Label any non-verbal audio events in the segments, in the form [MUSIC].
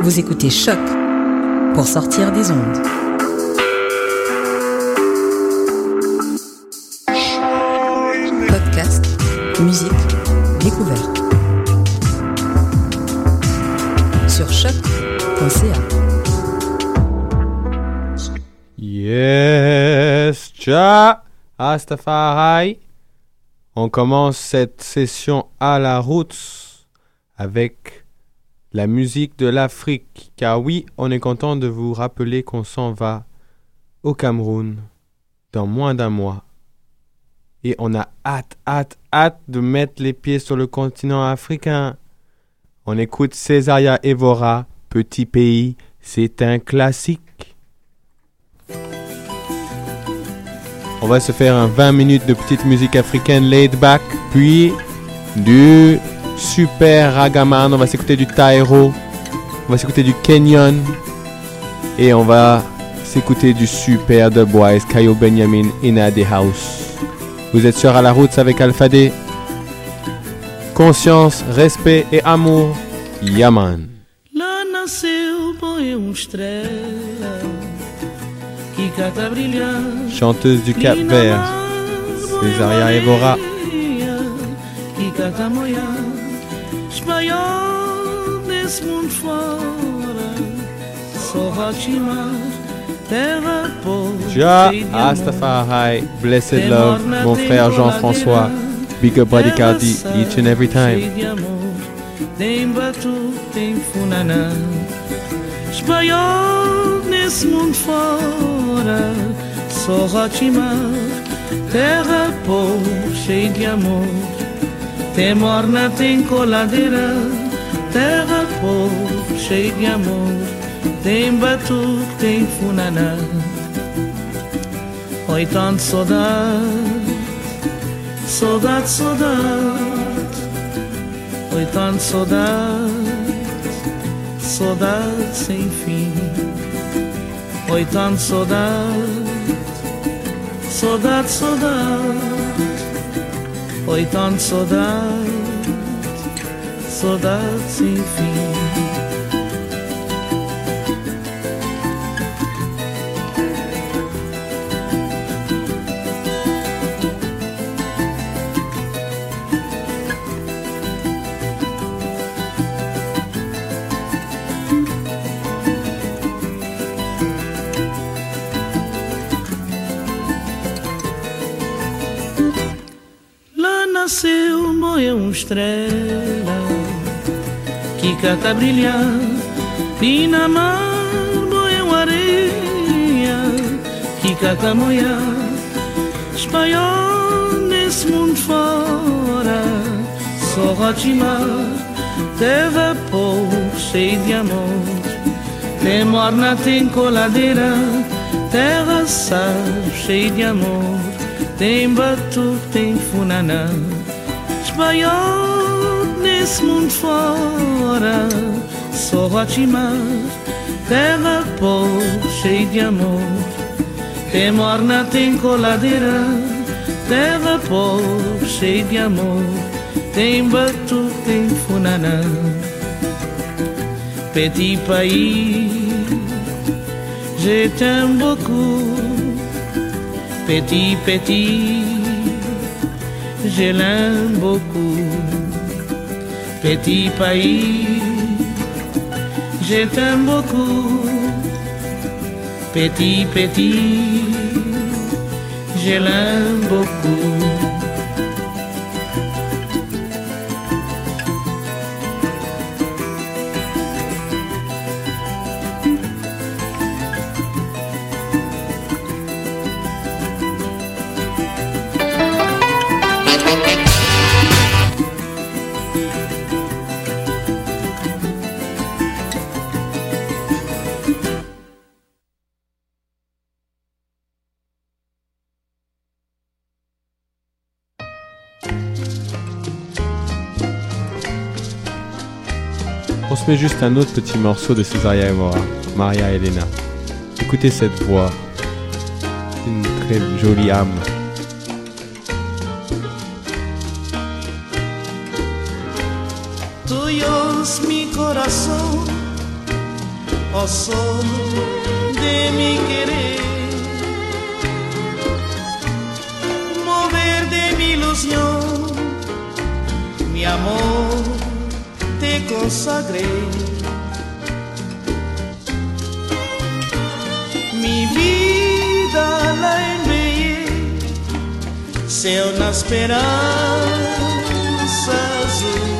Vous écoutez Choc pour sortir des ondes. Podcast, musique, découverte. Sur choc.ca. Yes, cha, Astafari. On commence cette session à la route avec la musique de l'Afrique. Car oui, on est content de vous rappeler qu'on s'en va au Cameroun dans moins d'un mois. Et on a hâte, hâte, hâte de mettre les pieds sur le continent africain. On écoute Césaria Evora, Petit pays, c'est un classique. On va se faire un 20 minutes de petite musique africaine laid back, puis du super ragaman, on va s'écouter du Tairo, on va s'écouter du Kenyon et on va s'écouter du super de Boys, Kayo Benjamin in the house. Vous êtes sur à la route avec Alpha D. Conscience, respect et amour. Yaman. Lá nasceu põe uma estrela que cata brilhar Chanteuse du Cap Vert, Césaria Evora. que cata moia de amor. Astafari, Blessed Love, mon frère Jean-François. Big up Body Cardi, each and every time. Só Rotimar Terra de amor Tem morna, tem coladeira Terra pobre, cheia de amor. Tem batu, tem funaná. Oi, tanto saudade. Saudade, saudade. Oi, tanto saudade, saudade sem fim. Oi, tanto saudade, saudade, saudade. Oytan sodat, sodat sin fin estrela que cata brilhar na mar uma areia que cata moia espanhol nesse mundo fora só Rotimar terra pobre cheia de amor. Tem morna tem coladeira terra sal cheia de amor. Tem batu tem funaná espanhol nesse mundo fora, só mar, terra pobre, cheia de amor. Tem morna, tem coladeira, terra pobre, cheia de amor. Tem batu, tem funanã. Petit pays, je t'aime beaucoup. Petit, petit, je l'aime beaucoup. Petit pays, je t'aime beaucoup. Petit, petit, je l'aime beaucoup. Juste un autre petit morceau de Cesaria Evora, Maria Elena. Écoutez cette voix, une très jolie âme. Tuyos mi corazón, oh sol de mi querer, mover de mi ilusión, mi amor te consagré. Mi vida la envié, sea una esperanza azul.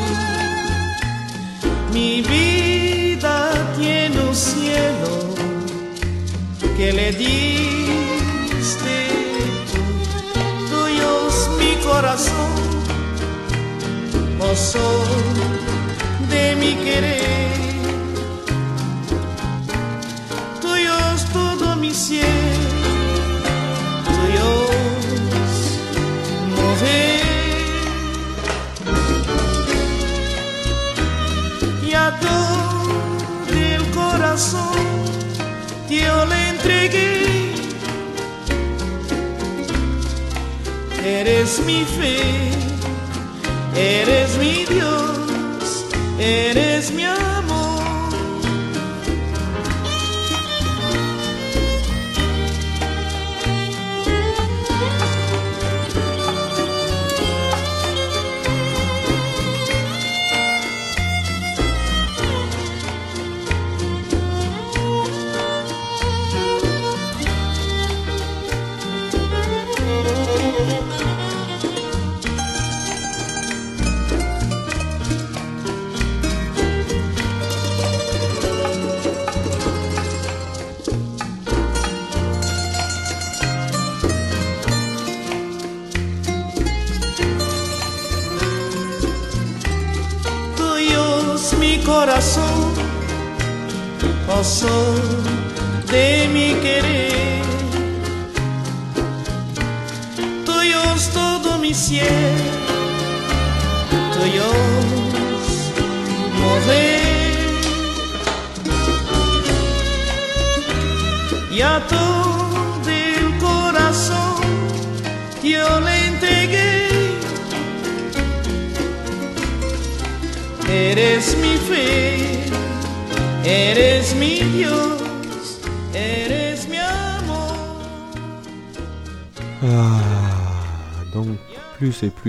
Mi vida tiene un cielo que le diste tuyo es mi corazón, oh de mi querer. Tuyo es todo mi cielo, tuyo es mover. Y a todo el corazón yo le entregué. Eres mi fe, eres mi Dios eres mi amor.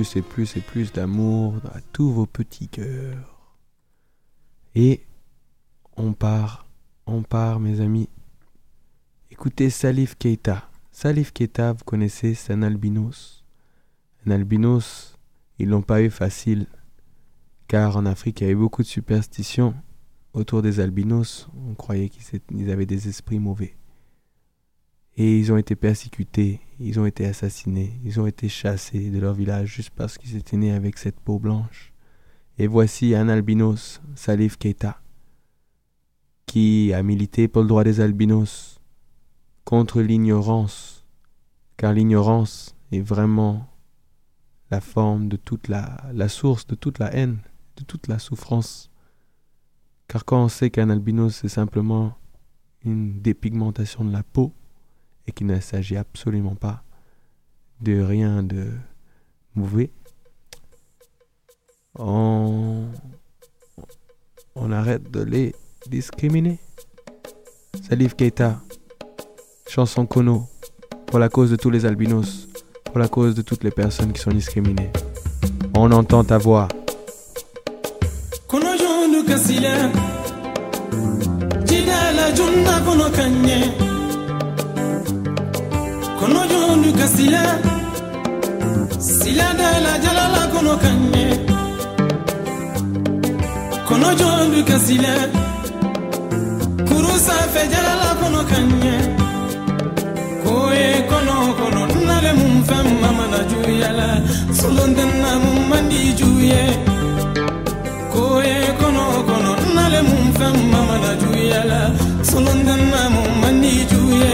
Plus et plus et plus et plus d'amour à tous vos petits cœurs. Et on part, on part mes amis. Écoutez Salif Keita. Salif Keita, vous connaissez, c'est un albinos. Un albinos, ils l'ont pas eu facile car en Afrique, il y avait beaucoup de superstitions autour des albinos. On croyait qu'ils avaient des esprits mauvais. Et ils ont été persécutés, ils ont été assassinés, ils ont été chassés de leur village juste parce qu'ils étaient nés avec cette peau blanche. Et voici un albinos, Salif Keita, qui a milité pour le droit des albinos, contre l'ignorance, car l'ignorance est vraiment la forme de toute la, la source de toute la haine de toute la souffrance. Car quand on sait qu'un albinos c'est simplement une dépigmentation de la peau et qu'il ne s'agit absolument pas de rien de mauvais, on, on arrête de les discriminer. Salif Keita, chanson Kono, pour la cause de tous les albinos, pour la cause de toutes les personnes qui sont discriminées. On entend ta voix. jidala kanye kono jondu kasila siladala jalala kono kanye. Kono jondu kasila kurusa fe jalala kono kanye. Koye kono kono nale mum fem mamana juyala solondenna mum mandi juye. Koye kono kono nale mum fem mamana juyala solondenna mum mandi juye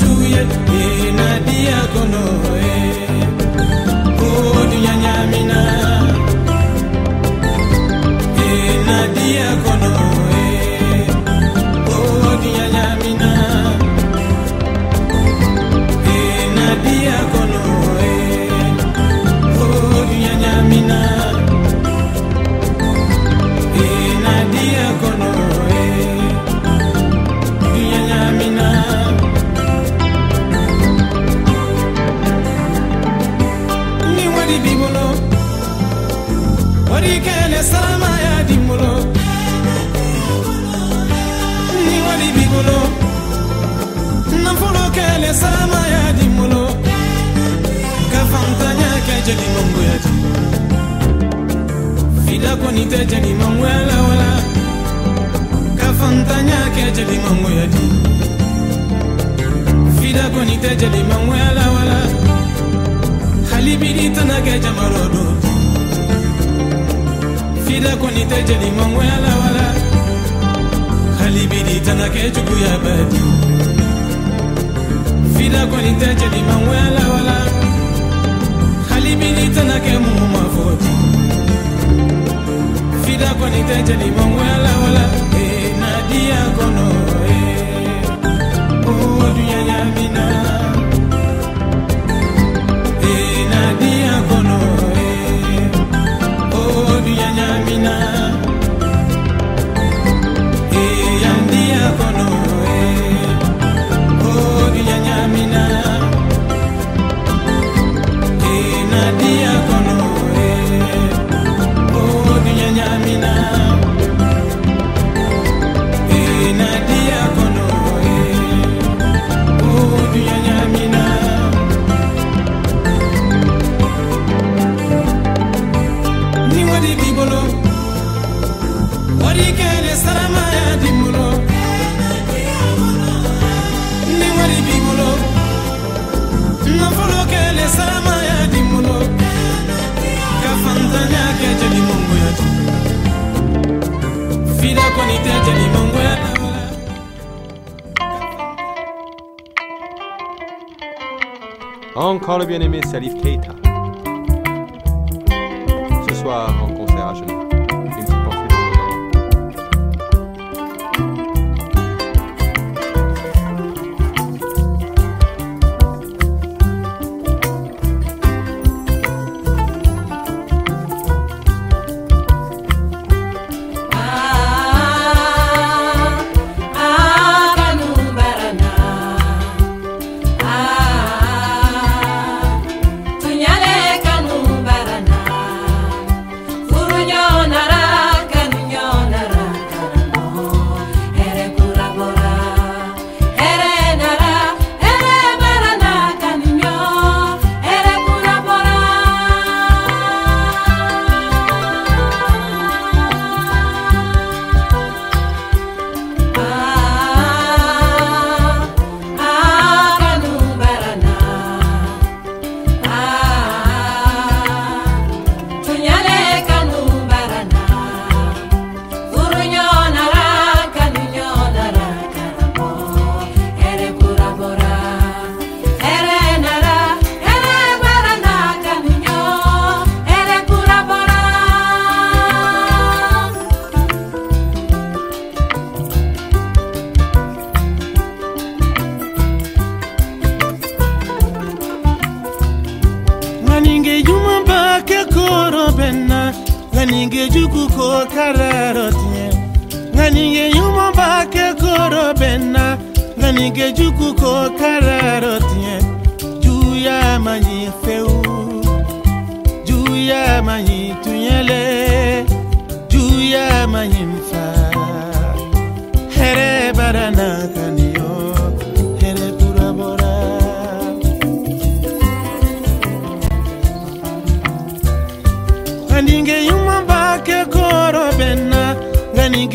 juye e eh, nadia kono e o dunya nyamina e eh, nadia kono e o dunya nyamina e eh, nadia kono wadi kene salama ya dimulo ni wadi bigulo nafulo kene salama ya dimulo kafantanya keje di mongo ya di fida koni teje di mongo ya la wala. Kafantanya keje di mongo ya di fida koni teje di mongo ya la wala. Halibidi tanake jamarodo fida kɔni tɛ jeli mangoya ala wala hali bi di tana kɛ juguya badi. Fida kɔni tɛ jeli mangoya ala wala hali bi di tana kɛ mun ma fɔ fida kɔni tɛ jeli mangoya ala wala eh, nadia kono eh, o oh, dunyaya bina. caminar.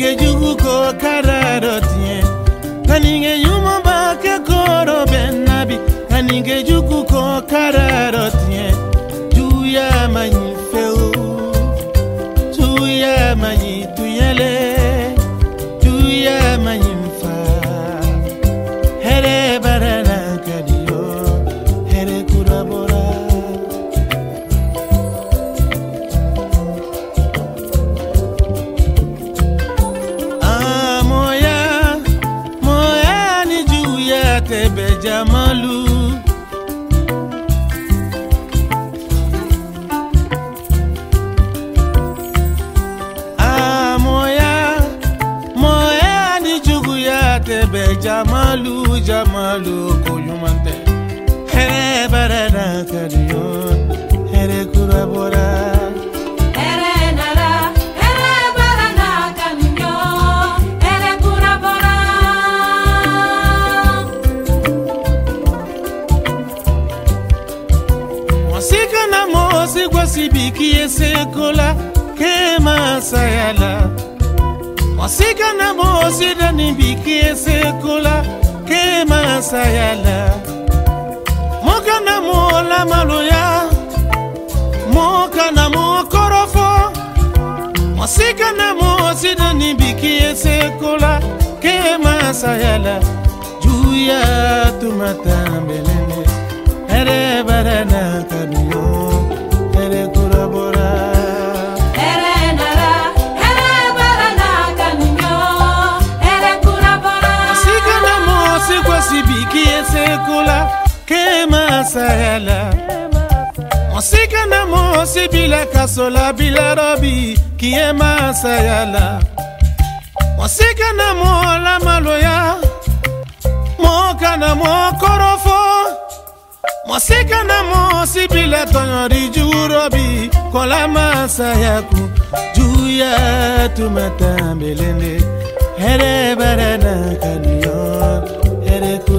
nige juko kararot nye Anige yumo bake koro benabi. Anige juku ko kararot nye Juya manyi feo Juya manyi tuyele. Juya manyi basibiki esekola ke masayala mosika na mosidani biki esekola ke masayala moka na molama loya moka na mokorofo. Mosika na mosidani biki esekola ke masayala juya tumatambelene erebaranakabiyo esekula ke masayala mosika na mosibilaka sola bilarobi kie masayala mosika na molama loya moka na mokorofo mosika na mosibila tonyori jurobi kola masayaku juya tumatambelende erebaranakaniyo quiere tu.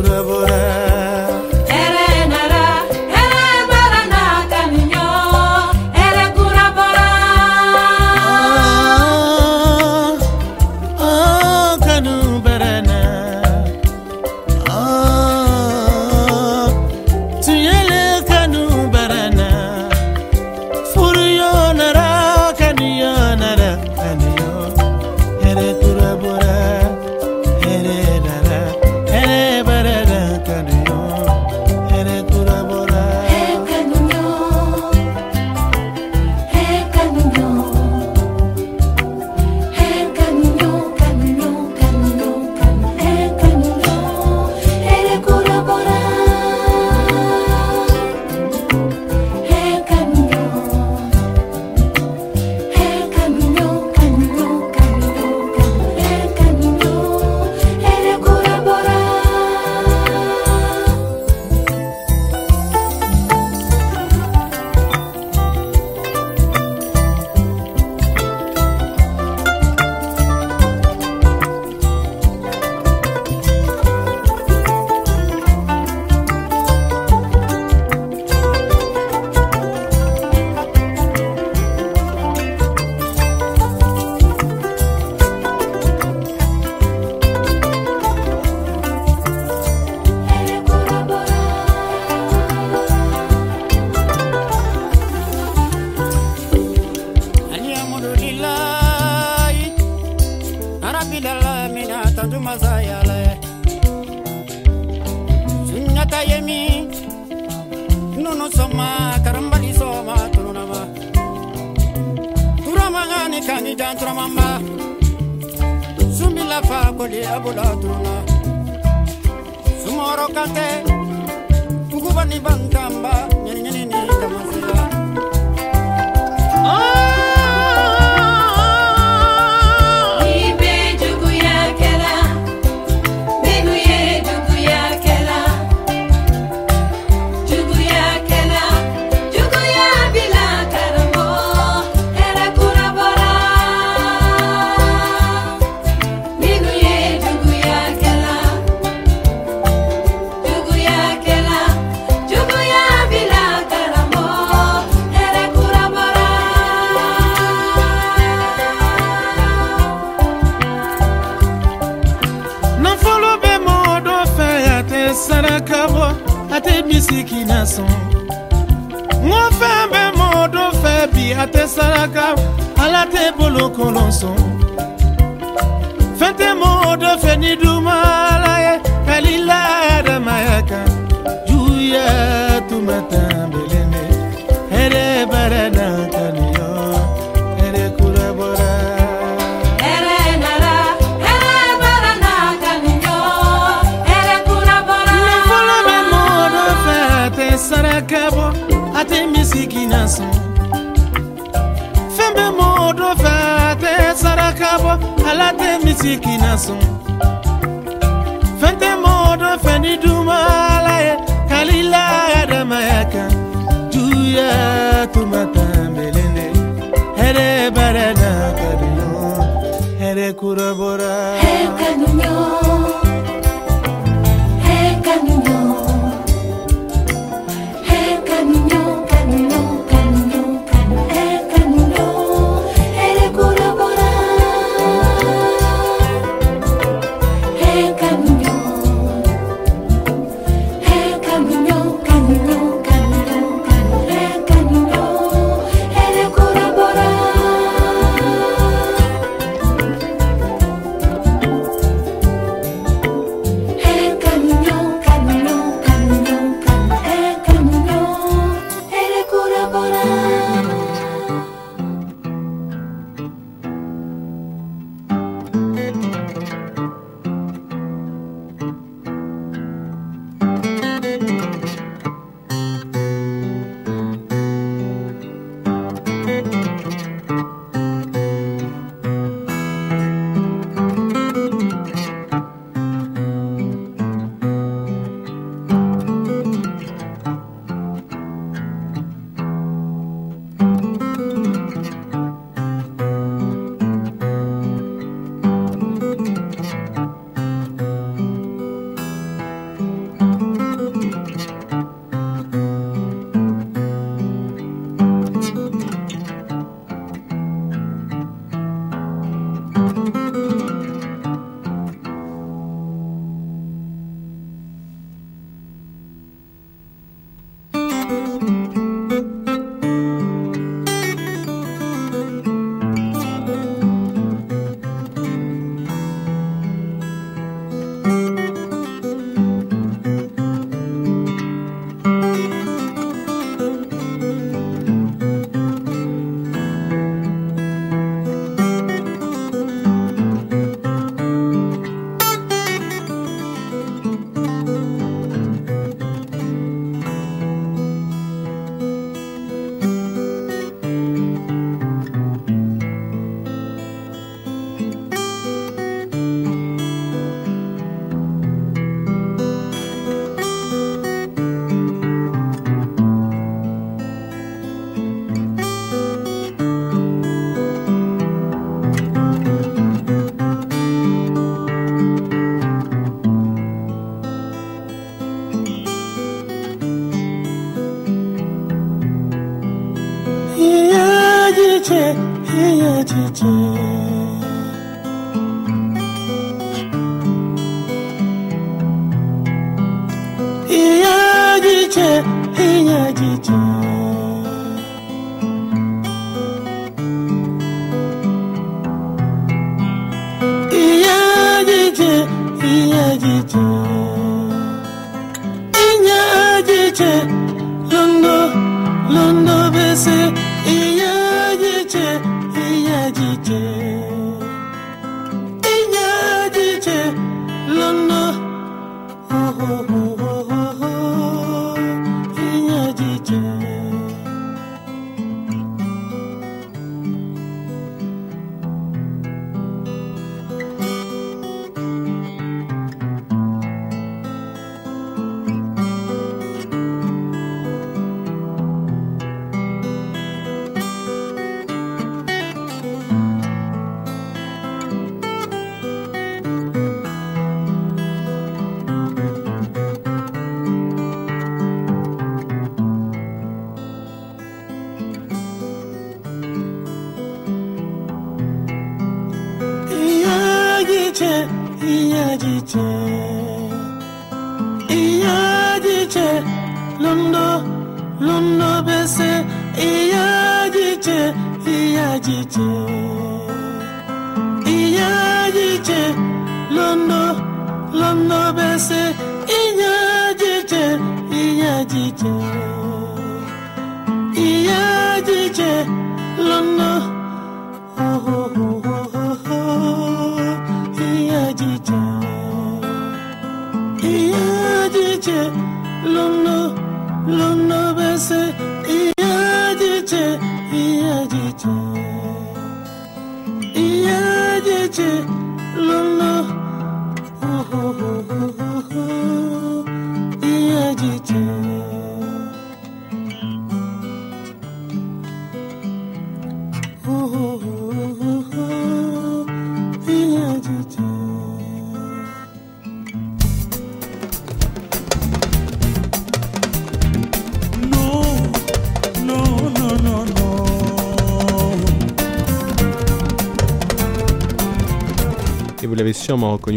bɔ ala tɛ misi kina fente fɛn tɛ mɔgɔ dɔ fɛ ni duma ala ye kalila adamaya kan juguya tuma tan belende hɛrɛ bɛrɛ na ka di ɲɔgɔn hɛrɛ kura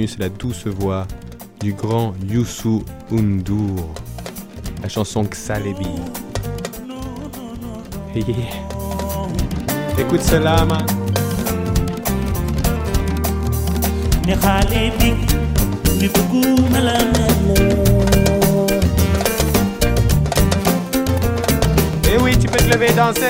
c'est la douce voix du grand Youssou N'Dour, la chanson Xalebi. Écoute cela, man. Et eh oui, tu peux te lever et danser.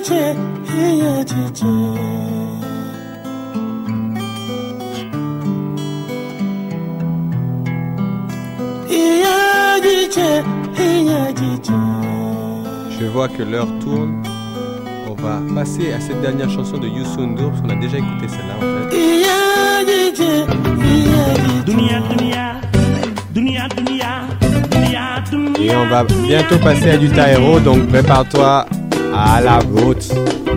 Je vois que l'heure tourne. On va passer à cette dernière chanson de Youssou N'Dour parce qu'on a déjà écouté celle-là en fait. Et on va bientôt passer à du Taero, donc prépare-toi à la route.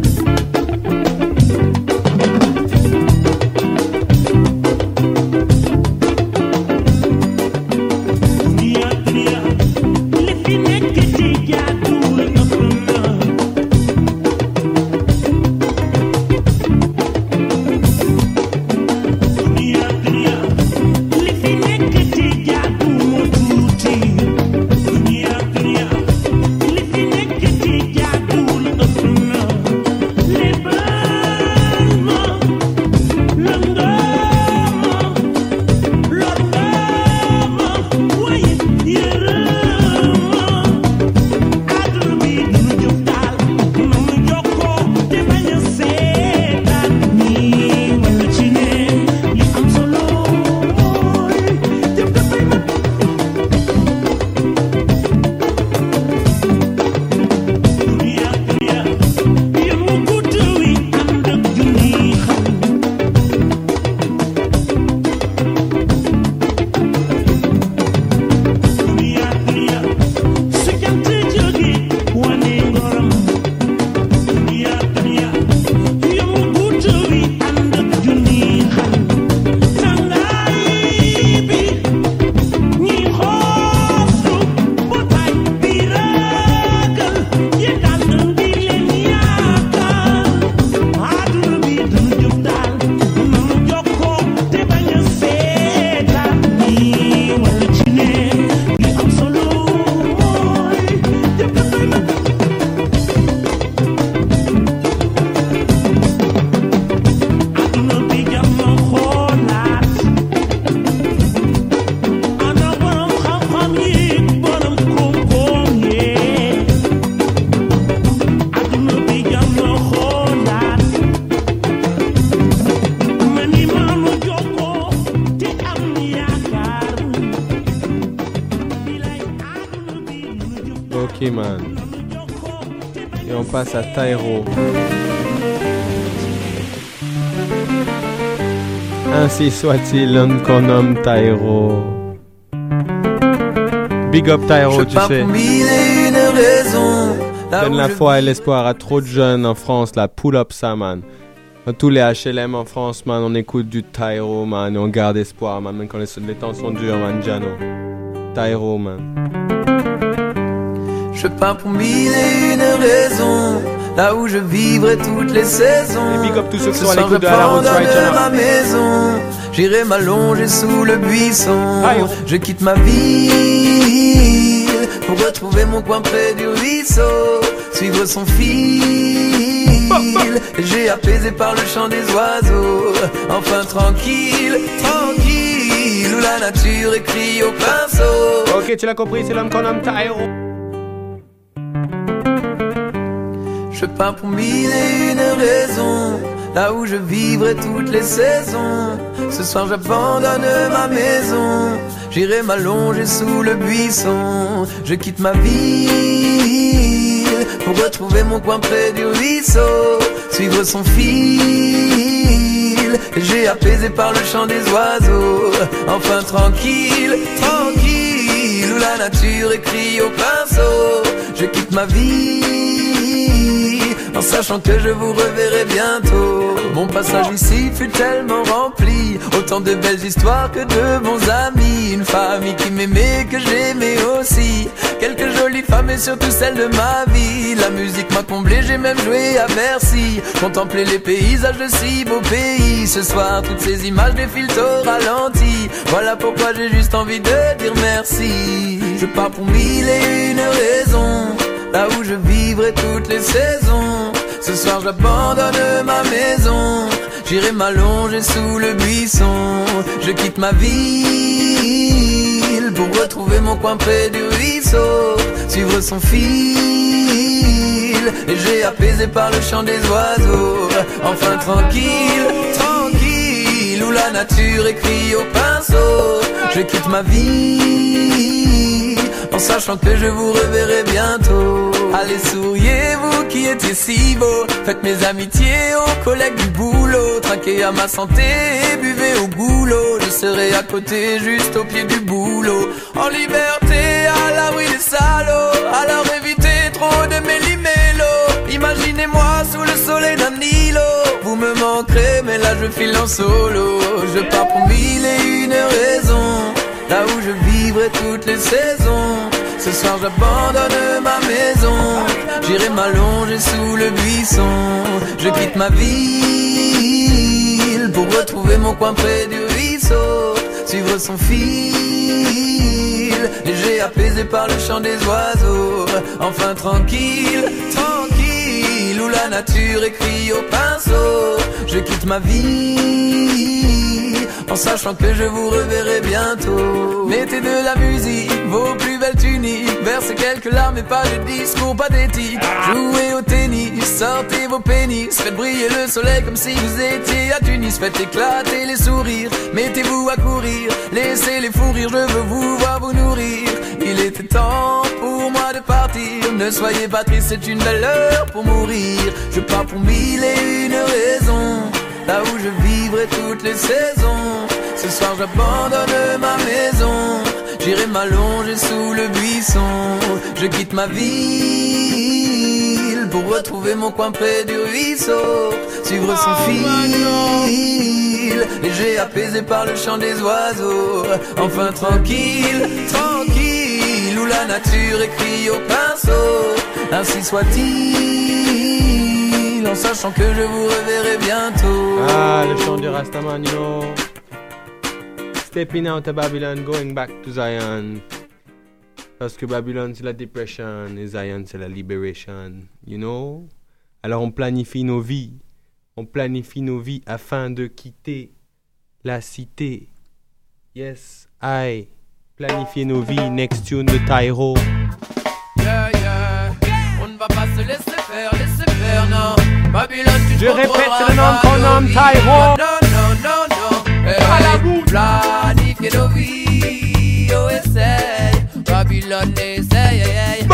Et on passe à Taero. Ainsi soit-il, l'homme qu'on nomme Taero. Big up Taero, tu sais. Donne la foi et l'espoir à trop de jeunes en France, la pull up ça, man. Dans tous les HLM en France, man, on écoute du Tairo, man, et on garde espoir, man, même quand les, les temps sont durs, man, Jano. Tairo, man. Je peins pour mille et une raisons. Là où je vivrai toutes les saisons. Et big up tous ceux qui sont à soir, l'écoute de la route right ma maison. J'irai m'allonger sous le buisson. Je quitte ma ville pour retrouver mon coin près du ruisseau. Suivre son fil. [LAUGHS] J'ai apaisé par le chant des oiseaux. Enfin tranquille, tranquille. Où la nature écrit au pinceau. Ok, tu l'as compris, c'est l'homme qu'on nomme Tyro. Je peins pour mille et une raisons. Là où je vivrai toutes les saisons. Ce soir j'abandonne ma maison. J'irai m'allonger sous le buisson. Je quitte ma ville pour retrouver mon coin près du ruisseau. Suivre son fil. J'ai apaisé par le chant des oiseaux. Enfin tranquille, tranquille. Où la nature écrit au pinceau. Je quitte ma vie en sachant que je vous reverrai bientôt. Mon passage ici fut tellement rempli, autant de belles histoires que de bons amis. Une famille qui m'aimait, que j'aimais aussi. Quelques jolies femmes et surtout celles de ma vie. La musique m'a comblé, j'ai même joué à Bercy. Contempler les paysages de si beaux pays. Ce soir, toutes ces images défilent au ralenti. Voilà pourquoi j'ai juste envie de dire merci. Je pars pour mille et une raisons. Là où je vivrai toutes les saisons. Ce soir j'abandonne ma maison. J'irai m'allonger sous le buisson. Je quitte ma ville pour retrouver mon coin près du ruisseau. Suivre son fil. Et j'ai apaisé par le chant des oiseaux. Enfin tranquille, tranquille. Où la nature écrit au pinceau. Je quitte ma vie en sachant que je vous reverrai bientôt. Allez, souriez, vous qui étiez si beaux. Faites mes amitiés aux collègues du boulot. Traquez à ma santé et buvez au goulot. Je serai à côté, juste au pied du boulot. En liberté, à l'abri des salauds. Alors évitez trop de méli-mélo. Imaginez-moi sous le soleil d'un îlot. Vous me manquerez, mais là je file en solo. Je pars pour mille et une raisons. Là où je vivrai toutes les saisons. Ce soir j'abandonne ma maison. J'irai m'allonger sous le buisson. Je quitte ma ville pour retrouver mon coin près du ruisseau. Suivre son fil. Léger apaisé par le chant des oiseaux. Enfin tranquille, tranquille. Où la nature écrit au pinceau. Je quitte ma vie en sachant que je vous reverrai bientôt. Mettez de la musique, vos plus versez quelques larmes et pas de discours pathétiques. Jouez au tennis, sortez vos pénis, faites briller le soleil comme si vous étiez à Tunis, faites éclater les sourires, mettez-vous à courir, laissez les fous rire, je veux vous voir vous nourrir. Il était temps pour moi de partir, ne soyez pas triste, c'est une belle heure pour mourir. Je pars pour mille et une raisons là où je vivrai toutes les saisons. Ce soir j'abandonne ma maison, j'irai m'allonger sous le buisson. Je quitte ma ville pour retrouver mon coin près du ruisseau, suivre son fil, léger apaisé par le chant des oiseaux. Enfin tranquille, tranquille, où la nature écrit au pinceau, ainsi soit-il, en sachant que je vous reverrai bientôt. Ah, le chant du know. Stepping out of Babylon, going back to Zion. Parce que Babylone, c'est la depression et Zion, c'est la liberation. You know? Alors, on planifie nos vies. On planifie nos vies afin de quitter la cité. Yes, I. Planifier nos vies. Next tune de Tyro. Yeah, yeah. On ne va pas se laisser faire, laisser faire, non. Babylone, tu Je répète, c'est le nom qu'on nomme. Tyro. Planifier nos vies, oh, essaye. Babylone, essaye,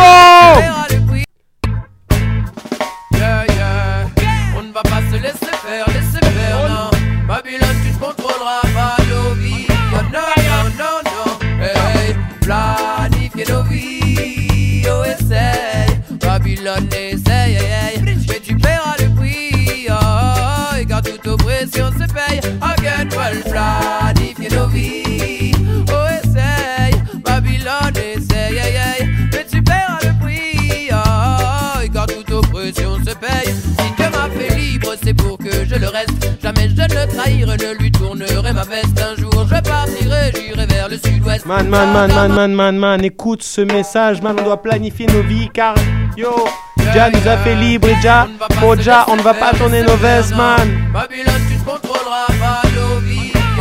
prix. Yeah, yeah. On ne va pas se laisser faire, laisser faire, non. Babylone, tu te contrôleras pas nos vies. Oh, non, non, non, non. Hey, planifier nos vies, oh, essaye. Babylone, essaye. Mais tu paieras le prix, oh, oh, et car toute oppression se paye vol planifié nos vies. Oh, eh, essaye, Babylone, essaye, eh, yeah, yeah. mais tu perds le prix. Oh, oh. et quand toute oppression se paye, si Dieu m'a fait libre, c'est pour que je le reste. Jamais je ne le trahirai, ne lui tournerai ma veste. Un jour, je partirai, j'irai vers le sud-ouest. Man, man, man, man, man, man, man, écoute ce message, man, on doit planifier nos vies car. Yo! Ja nous a fait libre et Ja, pour Ja, on ne va pas oh, tourner nos vestes, man. Babylone, tu te contrôleras pas,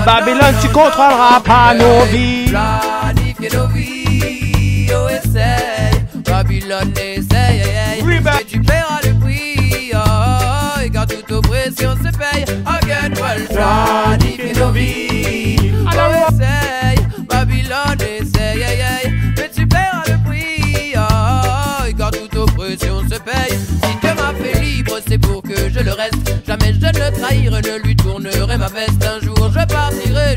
Babylone, tu contrôleras pas nos vies. Planifier nos vies, oh essaye. Babylone, essaye, aïe, aïe. Et tu paieras le prix, oh, oh, et car toute oppression se paye. Again, well, planifier nos vies, oh essaye. Babylone, essaye, aïe, aïe. Mais tu paieras le prix, oh, oh, et car toute oppression se paye. Si Dieu m'a fait libre, c'est pour que je le reste. Jamais je ne le trahirai, ne lui tournerai ma veste.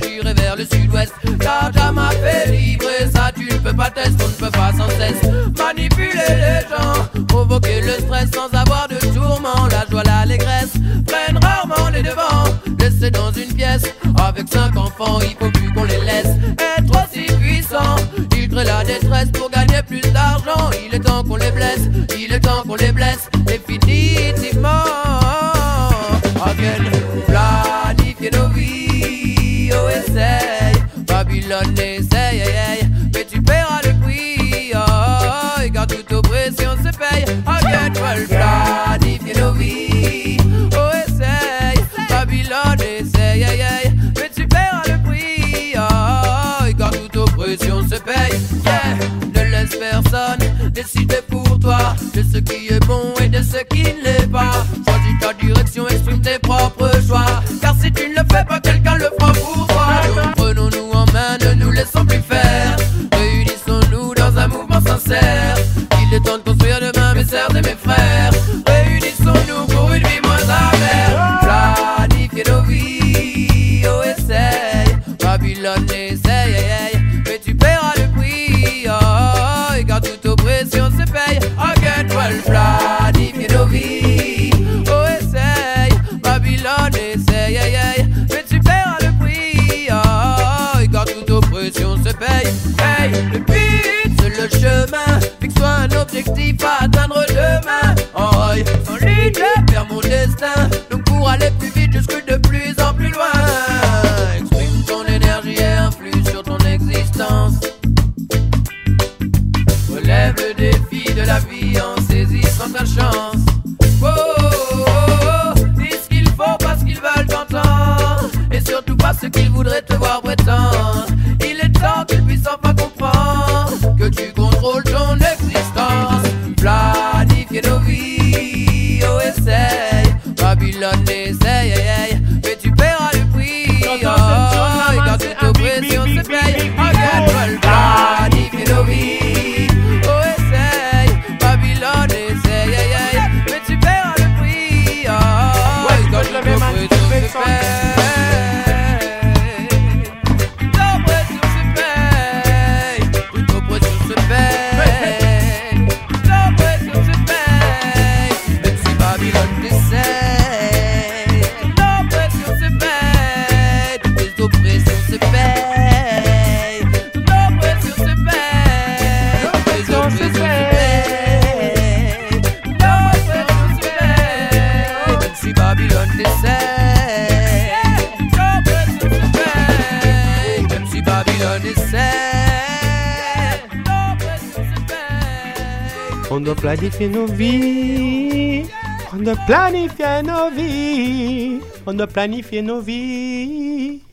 J'irai vers le sud-ouest. Jah m'a fait libre, et ça tu ne peux pas tester, on ne peut pas sans cesse manipuler les gens, provoquer le stress sans avoir de tourment. La joie, l'allégresse prennent rarement les devants. Laissés dans une pièce avec cinq enfants, il faut plus qu'on les laisse être aussi puissants. Ils la détresse pour gagner plus d'argent. Il est temps qu'on les blesse, il est temps qu'on les blesse définitivement. Babylone essaye, aïe, aïe. mais tu paieras le prix. Oh, oh, et car toute oppression se paye. Again, well, planifier nos vies, oh essaye. Babylone essaye, mais tu paieras le prix. Oh, oh, et car toute oppression se paye. Yeah, ne laisse personne décider pour toi de ce qui est bon et de ce qui ne l'est pas. Choisis ta direction, exprime tes propres choix. Car si tu ne le fais pas, quelqu'un le fera main, ne Babylone planifier nos vies. On doit planifier nos vies. On doit planifier nos vies.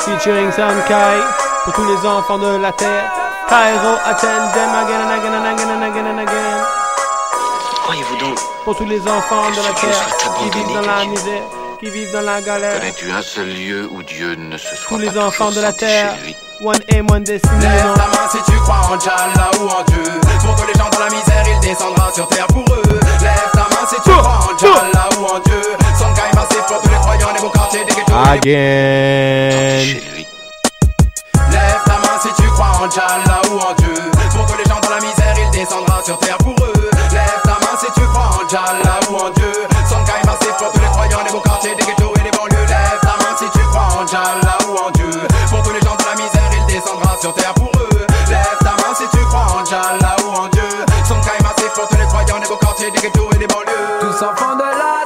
Featuring Sam Kai pour tous les enfants de la terre. Cairo, attend them again and again and again and again and again. Croyez-vous donc Pour tous les enfants de la terre qui vivent dans la misère, qui vivent dans la galère. Connais-tu un seul lieu où Dieu ne se soit Tous les pas enfants toujours de la terre. chez lui? One aim, one destiny. Lève ta main si tu crois en Tchala ou en Dieu. Pour que les gens dans la misère, il descendra sur terre pour eux. Lève ta main si tu crois en Tchala ou en Dieu. Son cas est massif pour tous les croyants des beaux quartiers, des ghettos. Again. Lève ta main si tu crois en Tchala ou en Dieu. Pour que les gens dans la misère, il descendra sur terre pour eux. Lève ta main si tu crois en Tchala ou en Dieu pour tous les croyants des beaux quartiers, des ghettos et des banlieues Lève ta main si tu crois en Tchala ou en Dieu. Pour tous les gens dans la misère, il descendra sur terre pour eux. Lève ta main si tu crois en Tchala ou en Dieu. Son est massif pour tous les croyants des beaux quartiers, des ghettos et des banlieues. Tous enfants de la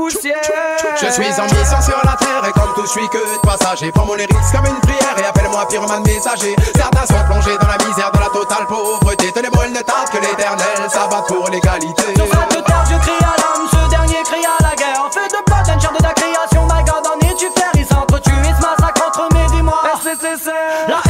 poussière. Je suis en mission sur la terre et comme tout je suis que de passage Et prends mon lyrics comme une prière et appelle-moi pyromane messager Certains sont plongés dans la misère, dans la totale pauvreté Tenez-moi une tarte que l'éternel s'abat pour l'égalité Sur cette terre, je crie à l'âme, ce dernier crie à la guerre. Fait de plots, d'un chair de ta création, my god, en es-tu fier Ils s'entretuent, ils se massacrent entre mes dis-moi. La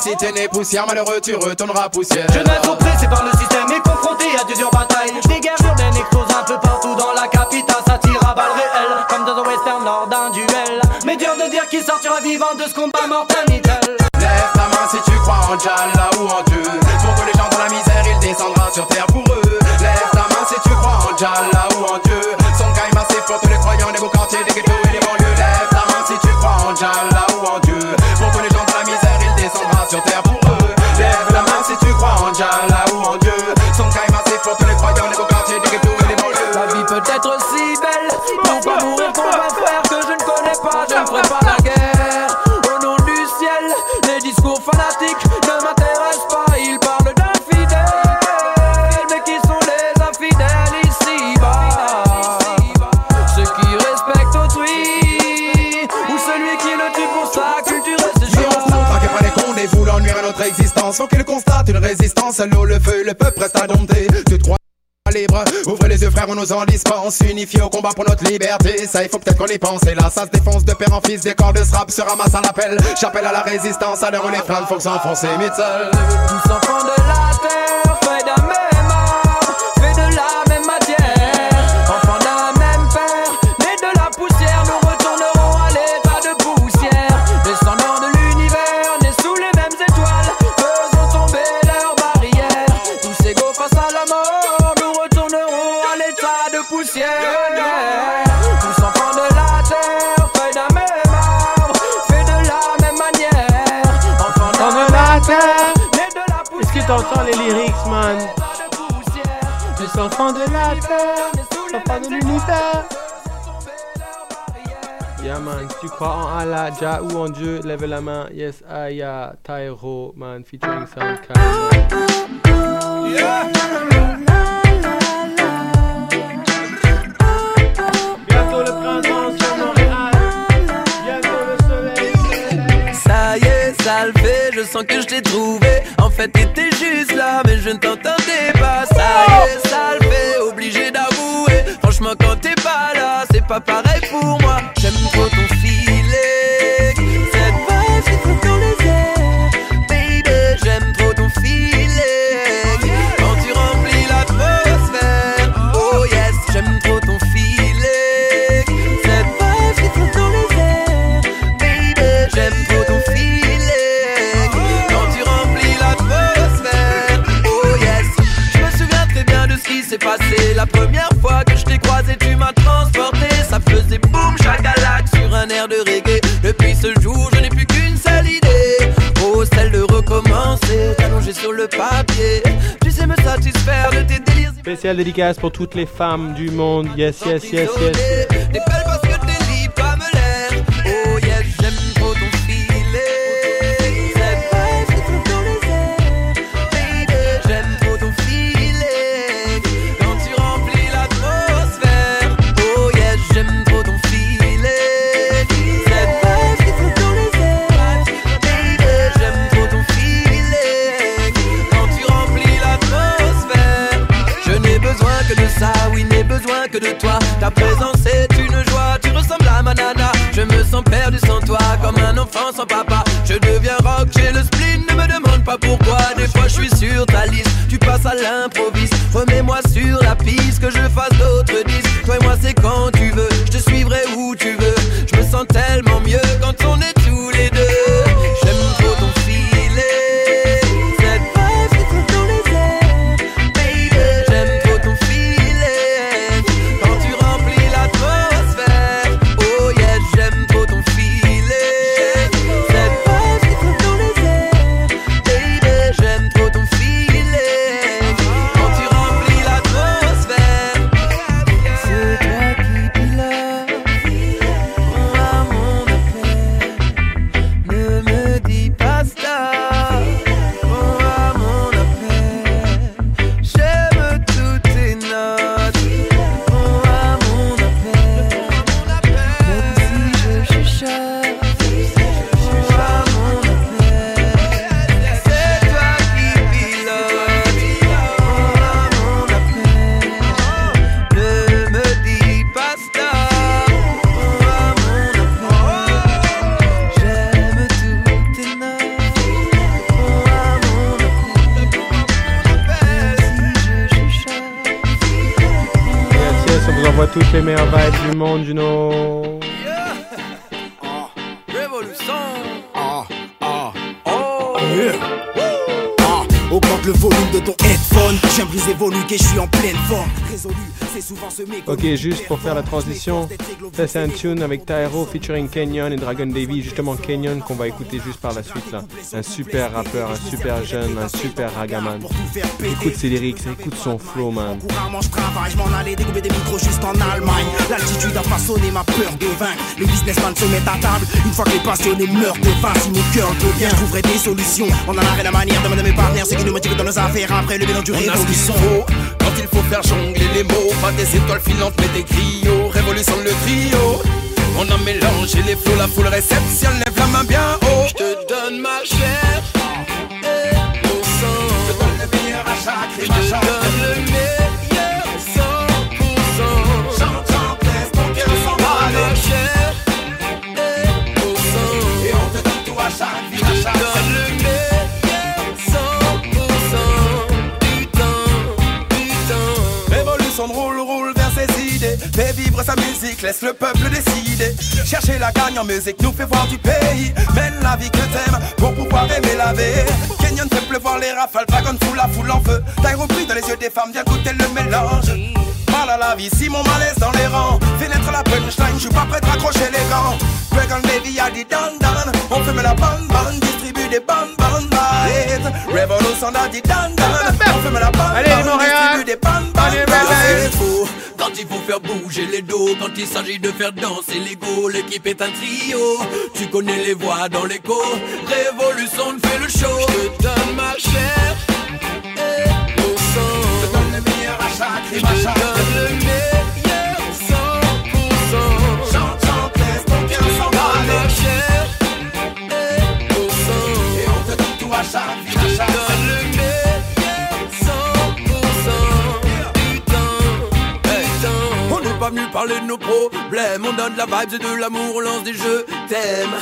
si t'es né poussière, malheureux tu retourneras poussière Jeunesse oppressée par le système et confrontée à des dures batailles. Des guerres urbaines explosent un peu partout dans la capitale. Ça tire à balles réelles, comme dans un western lors d'un duel. Mais dur de dire qui sortira vivant de ce combat mortel. Lève ta main si tu crois en Jalla ou en Dieu Pour tous les gens dans la misère, il descendra sur terre pour eux Lève ta main si tu crois en Jalla ou en Dieu Son cas est massif pour tous les croyants des beaux quartiers, des ghettos et des banlieues Lève ta main si tu crois en Jalla en dispense Unifiés au combat pour notre liberté. Ça il faut peut-être qu'on y pense. Et là ça se défonce de père en fils. Des corps de strap se ramassent à l'appel. J'appelle à la résistance. À l'heure où les flammes faut s'enfoncer Mitchell Tous enfants de la terre, t'entends les lyrics, man Les de la terre, de man, tu crois en Allah, Jah ou en Dieu, lève la main. Yes, Aya, Tyro, man, featuring soleil. Ça y est, ça le fait, je sens que je t'ai trouvé. En fait, t'étais juste là, mais je ne t'entendais pas. Ça y est, ça le fait, obligé d'avouer. Franchement, quand t'es pas là, c'est pas pareil pour moi. J'aime trop ton papier. Tu sais me satisfaire de tes délires. Spécial dédicace pour toutes les femmes du monde. Yes, yes, yes, yes. T'es de toi. Ta présence est une joie, tu ressembles à ma nana. Je me sens perdu sans toi, comme un enfant sans papa. Je deviens rock, j'ai le spleen, ne me demande pas pourquoi. Des fois je suis sur ta liste, tu passes à l'improviste. Remets-moi sur la piste, que je fasse d'autres disques. Toi et moi, c'est quand tu veux, vibes du monde, Ok, juste pour faire la transition, ça c'est un tune avec Tyro featuring Kenyon et Dragon Davy. Justement, Kenyon qu'on va écouter juste par la suite là. Un super rappeur, un super jeune, un super ragaman. Écoute ses lyrics, écoute son flow, man. Je travaille, je m'en allais découper des micros juste en Allemagne. L'altitude a façonné ma peur de vaincre. Les businessmen se mettent à table une fois que les passionnés meurent de faim. Si mon cœur je trouverai des solutions. On en arrête la manière de mes partenaires, c'est qui nous motive dans nos affaires. Après le mélange du On a ce qu'il faut quand il faut faire jongler les mots. Pas des étoiles filantes, mais des griots. Révolution le trio. On a mélangé les flots, la foule réceptionne, lève la main bien haut. Je te donne ma chair et mon sang. Je te donne le meilleur à chaque musique, laisse le peuple décider. Chercher la gagne en musique nous fait voir du pays. Mène la vie que t'aimes pour pouvoir aimer la vie. Kenyon fait pleuvoir les rafales, dragon fout la foule en feu. Taille repris dans les yeux des femmes, viens goûter le mélange. Mal à la vie, si mon malaise dans les rangs. Fais naître la punchline, je suis pas prêt de raccrocher les gants. Dragon Baby a dit dan dan. On fume la bande bande, distribue des bandes bandes vibes. Révolution a dit dan dan. On fume la bande bande, distribue des bandes bandes Quand il faut faire bouger les dos, quand il s'agit de faire danser l'ego, l'équipe est un trio. Tu connais les voix dans l'écho. Révolution fait le show. Je te donne ma chair et mon sang. Je te donne le meilleur à chaque parler de nos problèmes, on donne de la vibe et de l'amour, on lance des jeux thèmes.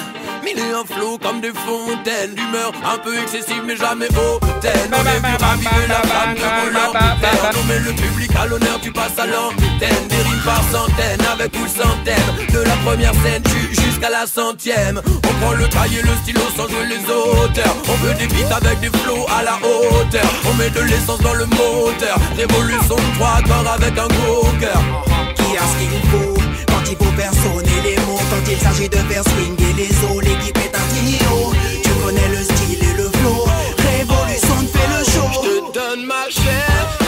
Mille et un flow comme des fontaines, d'humeur un peu excessive mais jamais hautaine. On est venu raviver la flamme de. On met le public à l'honneur, tu passes à l'antenne. Des rimes par centaines avec ou sans thème. De la première scène ju- jusqu'à la centième. On prend le cahier, le stylo sans jouer les auteurs. On veut des beats avec des flows à la hauteur. On met de l'essence dans le moteur. Révolution de trois corps avec un gros cœur. Qui a ce qu'il faut quand il faut personner les mots Quand il s'agit de faire swinger les os L'équipe est un trio Tu connais le style et le flow Révolution te fait le show Je te donne ma chair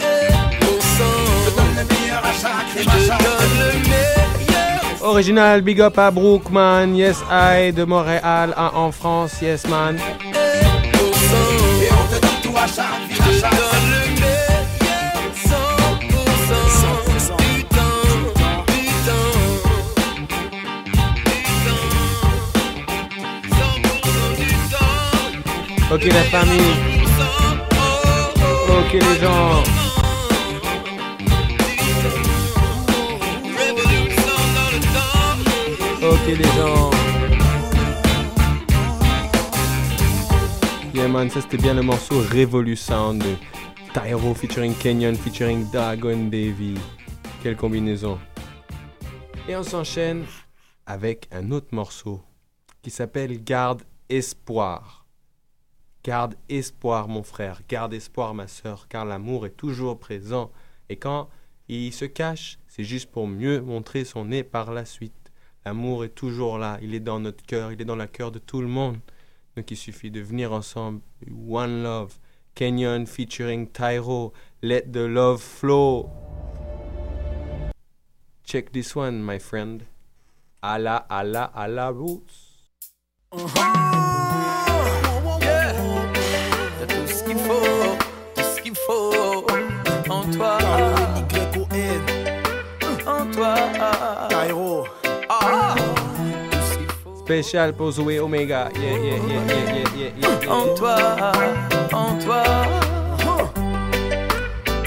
et mon sang. Je te donne le meilleur à chaque Je à donne le meilleur. Original, big up à Brookman, yes I de Montréal, un en France, yes man. et mon sang. Et on te donne tout à à chaque Ok la famille. Ok les gens. Ok les gens. Yeah man, ça c'était bien le morceau Revolu Sound de Tyro featuring Kenyon featuring Dragon Davy. Quelle combinaison. Et on s'enchaîne avec un autre morceau qui s'appelle Garde Espoir. Garde espoir mon frère, garde espoir ma soeur, car l'amour est toujours présent. Et quand il se cache, c'est juste pour mieux montrer son nez par la suite. L'amour est toujours là, il est dans notre cœur, il est dans le cœur de tout le monde. Donc il suffit de venir ensemble. One Love, Kenyon featuring Tyro, Let the Love Flow. Check this one, my friend. À la, à la, à la Spécial pour Zoé Omega. Yeah, yeah, yeah, yeah, yeah, yeah, yeah, yeah. En toi, en toi.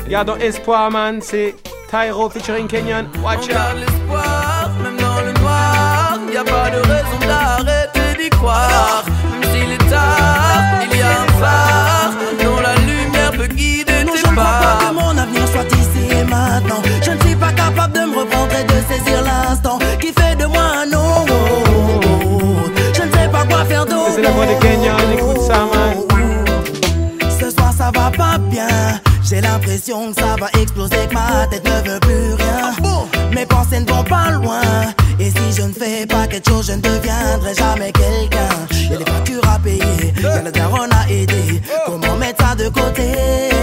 Gardons espoir, man. C'est Tyro featuring Kenyon. Watch On garde out. l'espoir, même dans le noir. Y a pas de raison d'arrêter d'y croire. Même s'il est tard, il y a un phare dont la lumière peut guider Non, tes je ne crois pas pas. que mon avenir soit ici et maintenant. Je ne suis pas capable de me reprendre et de saisir l'instant C'est la voix. Écoute ça, man. Ce soir ça va pas bien. J'ai l'impression que ça va exploser, que ma tête ne veut plus rien. Mes pensées ne vont pas loin. Et si je ne fais pas quelque chose, je ne deviendrai jamais quelqu'un. Y'a des factures à payer, y'a le daron à aider. Comment mettre ça de côté,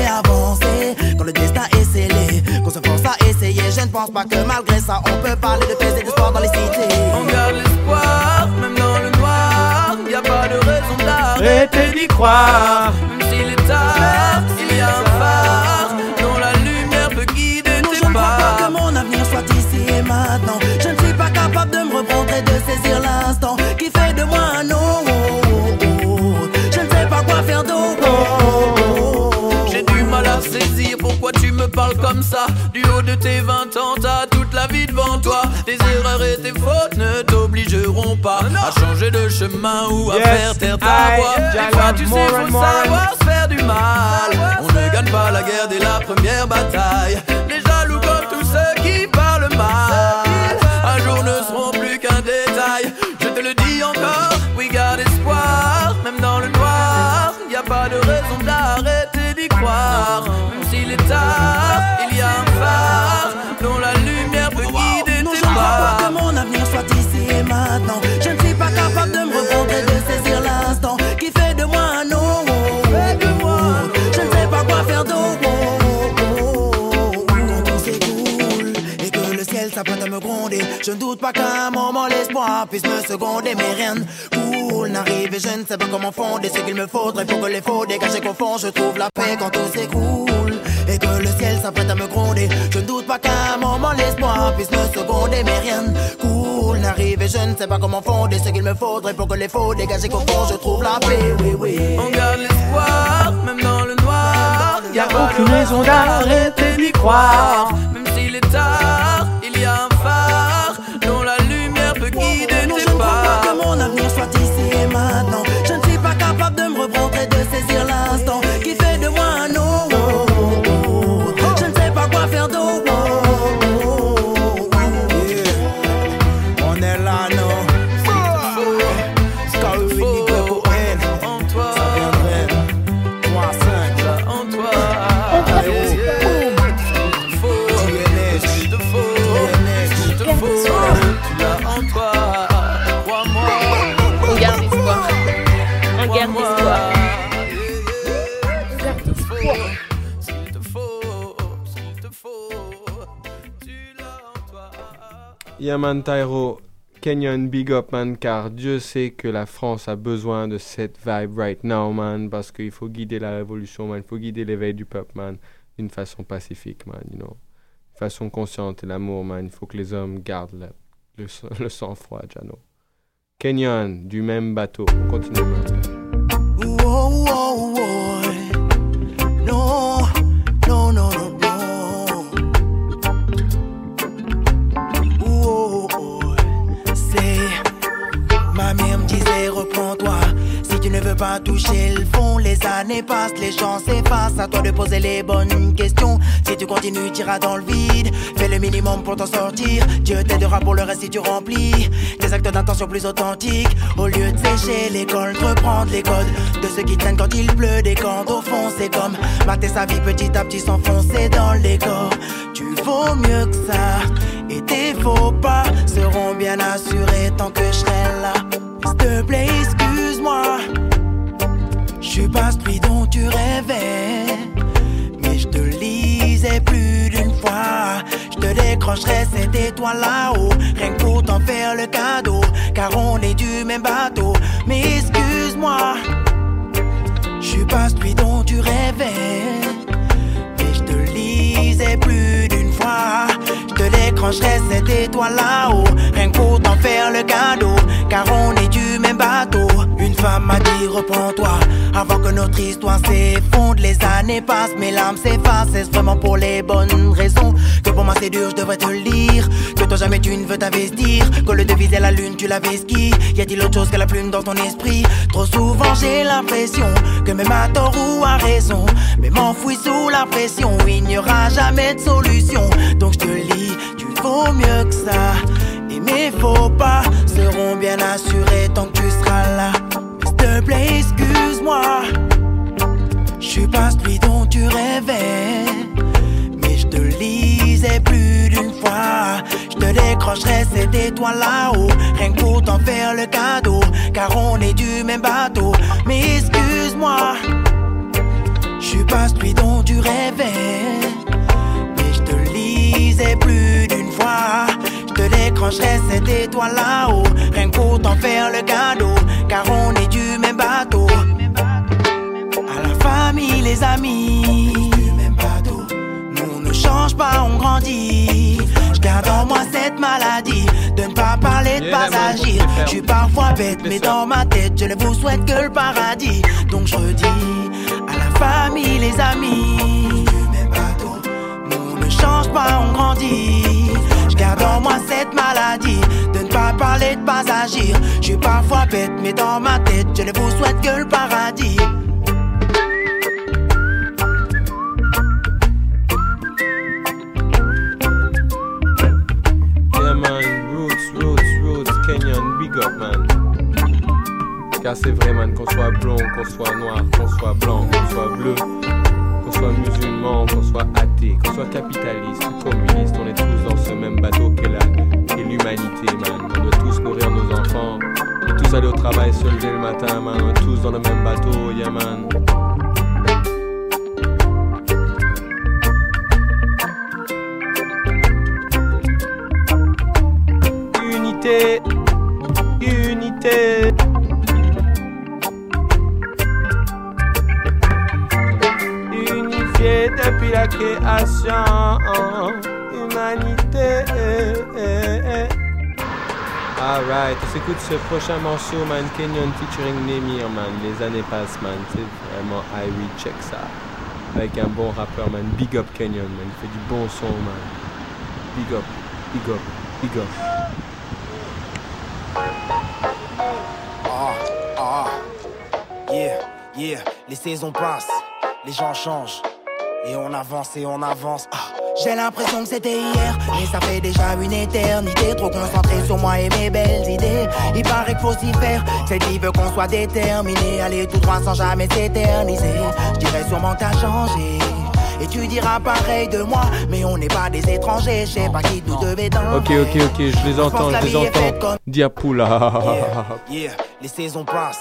avancer quand le destin est scellé, qu'on se force à essayer. Je ne pense pas que malgré ça, on peut parler de paix et de sport dans les cités. On garde l'espoir, même d'arrêter d'y croire. Même s'il est tard, il y a un phare dont la lumière peut guider Non, tes je ne crois pas que mon avenir soit ici et maintenant. Je ne suis pas capable de me reprendre et de saisir l'instant qui fait de moi un autre. Je ne sais pas quoi faire d'autre. J'ai du mal à saisir pourquoi tu me parles comme ça. Du haut de tes 20 ans, t'as toute la vie devant toi. Tes erreurs et tes fautes ne t'obligeront pas à changer de chemin ou à Yes, faire taire ta voix. Des Jala, fois, tu sais, faut savoir se faire du mal. On ne gagne pas la guerre dès la première bataille. Les jaloux comme tous ceux qui parlent mal. Je ne doute pas qu'à un moment l'espoir puisse me seconder. Rien de cool n'arrive et je ne sais pas comment fonder ce qu'il me faudrait pour que les faux dégagés qu'au fond je trouve la paix quand tout s'écroule et que le ciel s'apprête à me gronder. Je ne doute pas qu'à un moment l'espoir puisse me seconder, rien de cool n'arrive et je ne sais pas comment fonder ce qu'il me faudrait pour que les faux dégagés qu'au fond je trouve la paix. Oui, oui. On garde l'espoir, même dans le noir. Y a aucune raison d'arrêter d'y croire. Même s'il est tard, Yaman Tyro, Kenyon, big up, man, car Dieu sait que la France a besoin de cette vibe right now, man, parce qu'il faut guider la révolution, man, il faut guider l'éveil du peuple, man, d'une façon pacifique, man, you know. De façon consciente et l'amour, man, il faut que les hommes gardent le [LAUGHS] sang-froid, Jano. Kenyon, du même bateau, on continue, man. Whoa, whoa, whoa. Pas toucher le fond. Les années passent, les gens s'effacent. À toi de poser les bonnes questions. Si tu continues, tu iras dans le vide. Fais le minimum pour t'en sortir. Dieu t'aidera pour le reste si tu remplis des actes d'intention plus authentiques. Au lieu de sécher l'école, reprendre les codes de ceux qui traînent quand il pleut. Des camps au fond, c'est comme mater sa vie petit à petit s'enfoncer dans le décor. Tu vaux mieux que ça. Et tes faux pas seront bien assurés tant que je serai là. S'il te plaît, excuse-moi. Je pas celui dont tu rêvais. Mais je te lisais plus d'une fois. Je te décrocherai cette étoile là-haut. Rien que pour t'en faire le cadeau. Car on est du même bateau. Mais excuse-moi. Je suis pas celui dont tu rêvais. Mais je te lisais plus d'une fois. Je te décrocherai cette étoile là-haut. Rien que pour t'en faire le cadeau. Car on est du même bateau. Femme m'a dit reprends-toi. Avant que notre histoire s'effondre. Les années passent, mes larmes s'effacent. Est-ce vraiment pour les bonnes raisons Que pour moi c'est dur, je devrais te le dire. Que toi jamais tu ne veux t'investir. Que le devise est la lune, tu l'avais ski. Y a-t-il autre chose que la plume dans ton esprit? Trop souvent j'ai l'impression que même à tort ou à raison, mais m'enfouis sous la pression. Il n'y aura jamais de solution. Donc je te lis, tu vaux mieux que ça. Et mes faux pas seront bien assurés tant que tu seras là. Plaît, excuse-moi. Je suis pas celui dont tu rêvais. Mais je te lisais plus d'une fois. Je te décrocherai cette étoile là-haut. Rien que pour t'en faire le cadeau. Car on est du même bateau. Mais excuse-moi. Je suis pas celui dont tu rêvais. Mais je te lisais plus d'une fois. Je te décrocherai cette étoile là-haut. Rien que pour t'en faire le cadeau. Car on est du même les amis. Même bateau. Nous on ne change pas, on grandit. Je garde en moi cette maladie de ne pas parler, de pas agir. Je suis parfois bête, mais dans ma tête, je ne vous souhaite que le paradis. Donc je redis à la famille, les amis. Bateau. Nous on ne change pas, on grandit. Je garde en moi cette maladie de ne pas parler, de pas agir. Je suis parfois bête, mais dans ma tête, je ne vous souhaite que le paradis. C'est vrai man, qu'on soit blond, qu'on soit noir, qu'on soit blanc, qu'on soit bleu, qu'on soit musulman, qu'on soit athée, qu'on soit capitaliste ou communiste, on est tous dans ce même bateau qu'est la l'humanité man. On doit tous nourrir nos enfants, et tous aller au travail, se lever le matin man, on est tous dans le même bateau, yeah man. Unité, unité. Depuis la création, humanité. Alright, on s'écoute ce prochain morceau, man. Kenyon featuring Nemir, man. Les années passent, man. C'est vraiment I check ça. Avec un bon rappeur, man. Big up Kenyon, man. Il fait du bon son, man. Big up, big up, big up. Ah, ah, yeah, yeah, les saisons passent, les gens changent, et on avance et on avance. Ah. J'ai l'impression que c'était hier, et ça fait déjà une éternité. Trop concentré sur moi et mes belles idées. Il paraît qu'il faut s'y faire. Cette vie veut qu'on soit déterminé. Aller tout droit sans jamais s'éterniser. Je dirais sûrement que t'as changé. Et tu diras pareil de moi, mais on n'est pas des étrangers. Je sais pas qui nous devait dans Ok, ok, ok, je les entends, je les entends. Diapoula. Yeah, les saisons passent,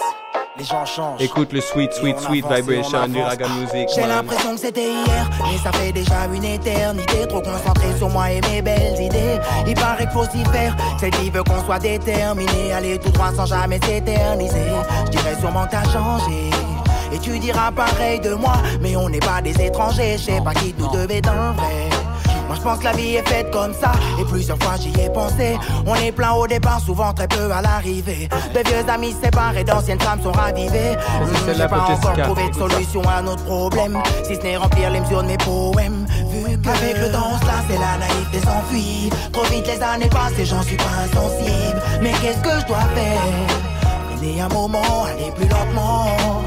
les gens changent. Écoute le sweet, sweet, sweet vibration on du raga music, J'ai l'impression que c'était hier, mais ça fait déjà une éternité. Trop concentré sur moi et mes belles idées. Il paraît qu'il faut s'y faire. Cette vie veut qu'on soit déterminé. Aller tout droit sans jamais s'éterniser. Je dirais sûrement que t'as changé. Et tu diras pareil de moi, mais on n'est pas des étrangers. Je sais pas qui nous devait le vrai. Moi je pense que la vie est faite comme ça. Et plusieurs fois j'y ai pensé. On est plein au départ, souvent très peu à l'arrivée. De vieux amis séparés, d'anciennes femmes sont ravivées. C'est Hmm, celle-là J'ai pas encore trouvé de solution à notre problème. Si ce n'est remplir les mesures de mes poèmes. Vu qu'avec le temps là c'est la naïveté s'enfuit Trop vite les années passent et j'en suis pas insensible. Mais qu'est-ce que je dois faire? Prenez un moment, allez plus lentement,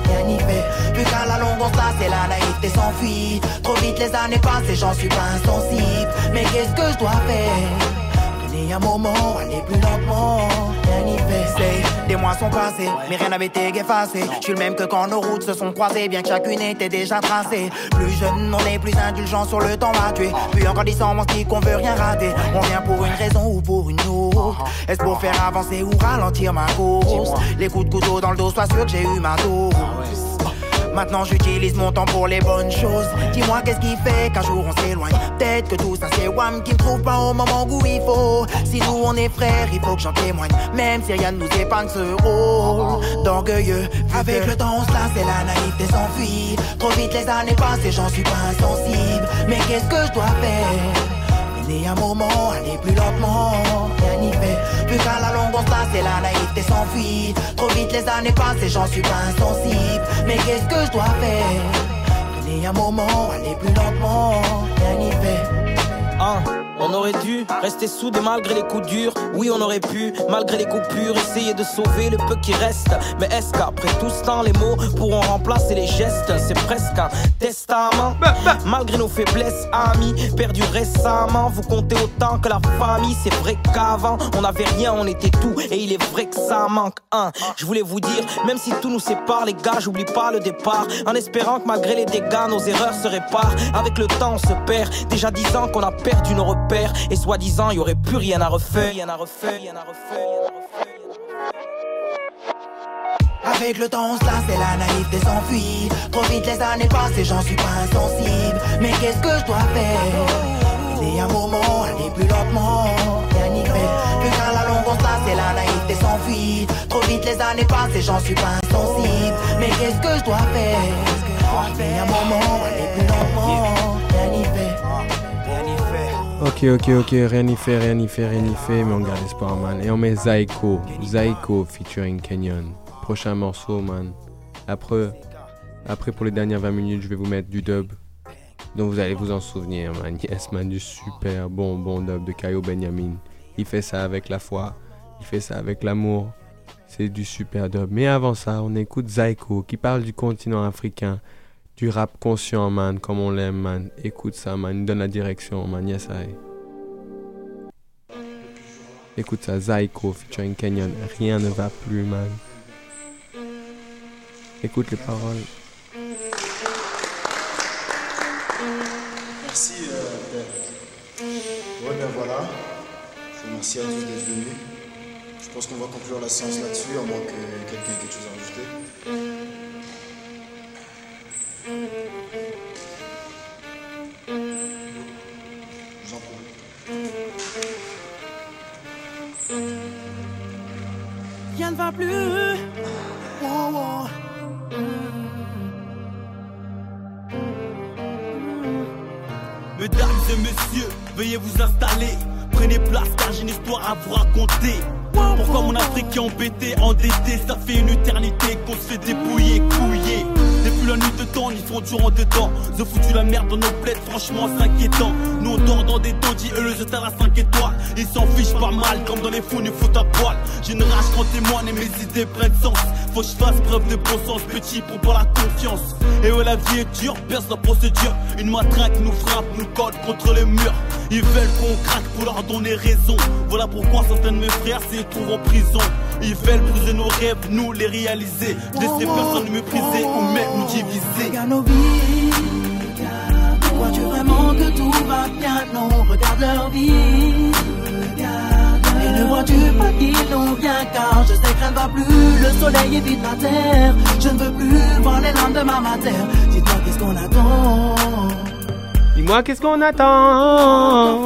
rien n'y fait. Vu qu'à la longue on se lasse et naïveté s'enfuit. Trop vite les années passent et j'en suis pas insensible. Mais qu'est-ce que je dois faire? Prenez un moment, allez plus lentement. Say, des mois sont passés, mais rien n'avait été effacé. Je suis le même que quand nos routes se sont croisées, bien que chacune était déjà tracée. Plus jeune, on est plus indulgent sur le temps à tuer. Puis en grandissant, on se dit qu'on veut rien rater. On vient pour une raison ou pour une autre. Est-ce pour faire avancer ou ralentir ma course? Les coups de couteau dans le dos, sois sûr que j'ai eu ma dose. Maintenant j'utilise mon temps pour les bonnes choses. Dis-moi qu'est-ce qui fait qu'un jour on s'éloigne? Peut-être que tout ça c'est Wam qui me trouve pas au moment où il faut. Si nous on est frères il faut que j'en témoigne. Même si rien ne nous épargne ce rôle. D'orgueilleux Avec le temps on se lasse et la naïveté s'enfuit. Trop vite les années passent et j'en suis pas insensible. Mais qu'est-ce que je dois faire? Prenez un moment, allez plus lentement, rien n'y fait. Plus qu'à la longue on se et la naïveté s'enfuit. Trop vite les années passent et j'en suis pas insensible. Mais qu'est-ce que je dois faire? Prenez un moment, allez plus lentement, rien n'y fait. Hein, on aurait dû rester soudés malgré les coups durs. Oui, on aurait pu, malgré les coupures, essayer de sauver le peu qui reste. Mais est-ce qu'après tout ce temps, les mots pourront remplacer les gestes? C'est presque un testament. Malgré nos faiblesses, amis, perdus récemment, vous comptez autant que la famille. C'est vrai qu'avant, on n'avait rien, on était tout. Et il est vrai que ça manque. Un, je voulais vous dire, même si tout nous sépare, les gars, j'oublie pas le départ. En espérant que malgré les dégâts, nos erreurs se réparent. Avec le temps, on se perd. Déjà dix ans qu'on a perdu nos repères. Et soi-disant, il y aurait plus rien à refaire. À rien à. Avec le temps on se lasse et la naïveté s'enfuit Trop vite les années passent et j'en suis pas insensible. Mais qu'est-ce que je dois faire? Prenez un moment, allez plus lentement, rien Plus qu'à la longue on se lasse et la naïveté s'enfuit Trop vite les années passent et j'en suis pas insensible. Mais qu'est-ce que je dois faire? Prenez un moment, allez plus lentement, Ok, ok, ok, rien n'y fait, rien n'y fait, rien n'y fait, mais on garde espoir, man. Et on met Zaiko, Zaiko featuring Kenyon. Prochain morceau, man. Après, après, pour les dernières 20 minutes, je vais vous mettre du dub. Donc vous allez vous en souvenir, man. Yes, man, du super bon, bon dub de Kayo Benjamin. Il fait ça avec la foi, il fait ça avec l'amour. C'est du super dub. Mais avant ça, on écoute Zaiko qui parle du continent africain. Du rap conscient, man, comme on l'aime, man. Écoute ça, man. Donne la direction, man. Yes, I. Écoute ça, Zaiko featuring Kenyon. Rien ne va plus, man. Écoute les paroles. Merci, euh. Ouais, ben voilà. Je vous remercie à tous d'être venus. Je pense qu'on va conclure la séance là-dessus, à moins que quelqu'un ait quelque chose à rajouter. Est embêté, endetté Ça fait une éternité qu'on se fait dépouiller, couiller. Depuis la nuit de temps, ils sont durant dedans. Ils ont foutu la merde dans nos plaids, franchement c'est inquiétant. Nous on dort dans des taudis, eux le jetent à la 5 étoiles. Ils s'en fichent pas mal, comme dans les fous, nous foutent à poil. J'ai une rage quand témoigne et mes idées prennent sens. Faut que je fasse preuve de bon sens, petit, pour pas la confiance. Et ouais, la vie est dure, perce la procédure. Une matraque nous frappe, nous colle contre les murs. Ils veulent qu'on craque pour leur donner raison. Voilà pourquoi certains de mes frères s'y trouvent en prison. Ils veulent briser nos rêves, nous les réaliser. Laisser personne nous mépriser ou même nous diviser. Regarde nos vies. Crois-tu vraiment que tout va bien? Non, regarde leur vie. Et ne vois-tu pas qu'ils n'ont bien Car je sais que rien ne va plus Le soleil évite la terre Je ne veux plus voir les larmes de ma matière Dis-toi qu'est-ce qu'on attend? Dis-moi, qu'est-ce qu'on attend?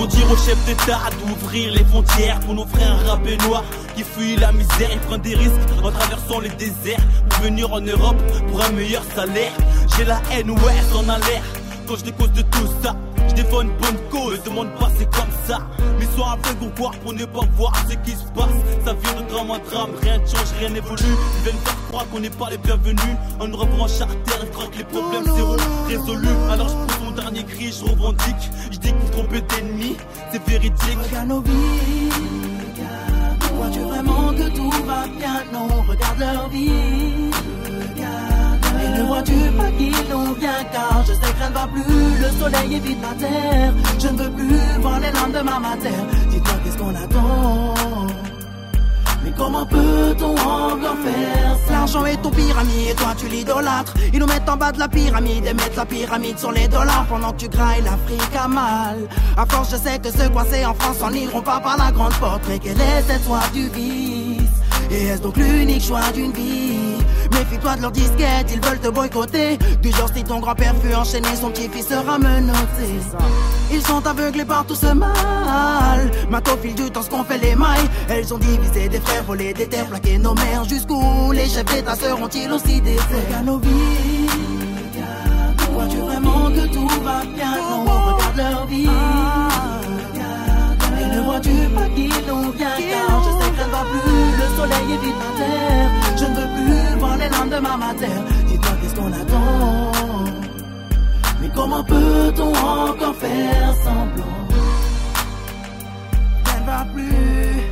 Pour dire au chef d'État d'ouvrir les frontières pour nos frères rabénois qui fuient la misère. Ils prennent des risques en traversant les déserts pour venir en Europe pour un meilleur salaire. J'ai la haine, ouais, en alerte. Quand je décause de tout ça, défends bonne cause. Demande pas, c'est comme ça. Mais sois aveugle ou quoi pour ne pas voir ce qui se passe. Ça vient de drame en drame, rien ne change, rien n'évolue. Ils viennent faire croire qu'on n'est pas les bienvenus. On nous rebranche à terre, ils croient que les problèmes seront résolus. Alors je pose mon dernier cri, je revendique. Je dis qu'ils trompent d'ennemis, c'est véridique. Regarde nos vies. Crois-tu vraiment que tout va bien? Non, regarde leur vie. Ne vois-tu pas qu'ils l'ont bien Car je sais que ne va plus. Le soleil évite la terre. Je ne veux plus voir les larmes de ma matière. Dis-toi, qu'est-ce qu'on attend. Mais comment peut-on encore faire L'argent est ton pyramide et toi tu l'idolâtres. Ils nous mettent en bas de la pyramide et mettent la pyramide sur les dollars. Pendant que tu grailles l'Afrique à mal. À force je sais que ceux coincés en France s'en iront pas par la grande porte. Mais quelle est cette du vice? Et est-ce donc l'unique choix d'une vie? Méfie-toi de leur disquette, ils veulent te boycotter. Du genre si ton grand-père fut enchaîné, son petit-fils sera menotté. Ils sont aveuglés par tout ce mal. Maintenant au fil du temps ce qu'on fait les mailles. Elles ont divisé des frères, volé des terres, plaqué nos mères. Jusqu'où les chefs d'état seront-ils aussi des Regarde nos vies Crois-tu vraiment que tout va bien? Non, regarde leur vie Et ne vois-tu pas qu'ils l'ont bien Car je sais que ne va plus. Le soleil évite la terre prendre demain matin. Dis-toi qu'est-ce qu'on attend. Mais comment peut-on encore faire semblant? Elle va plus.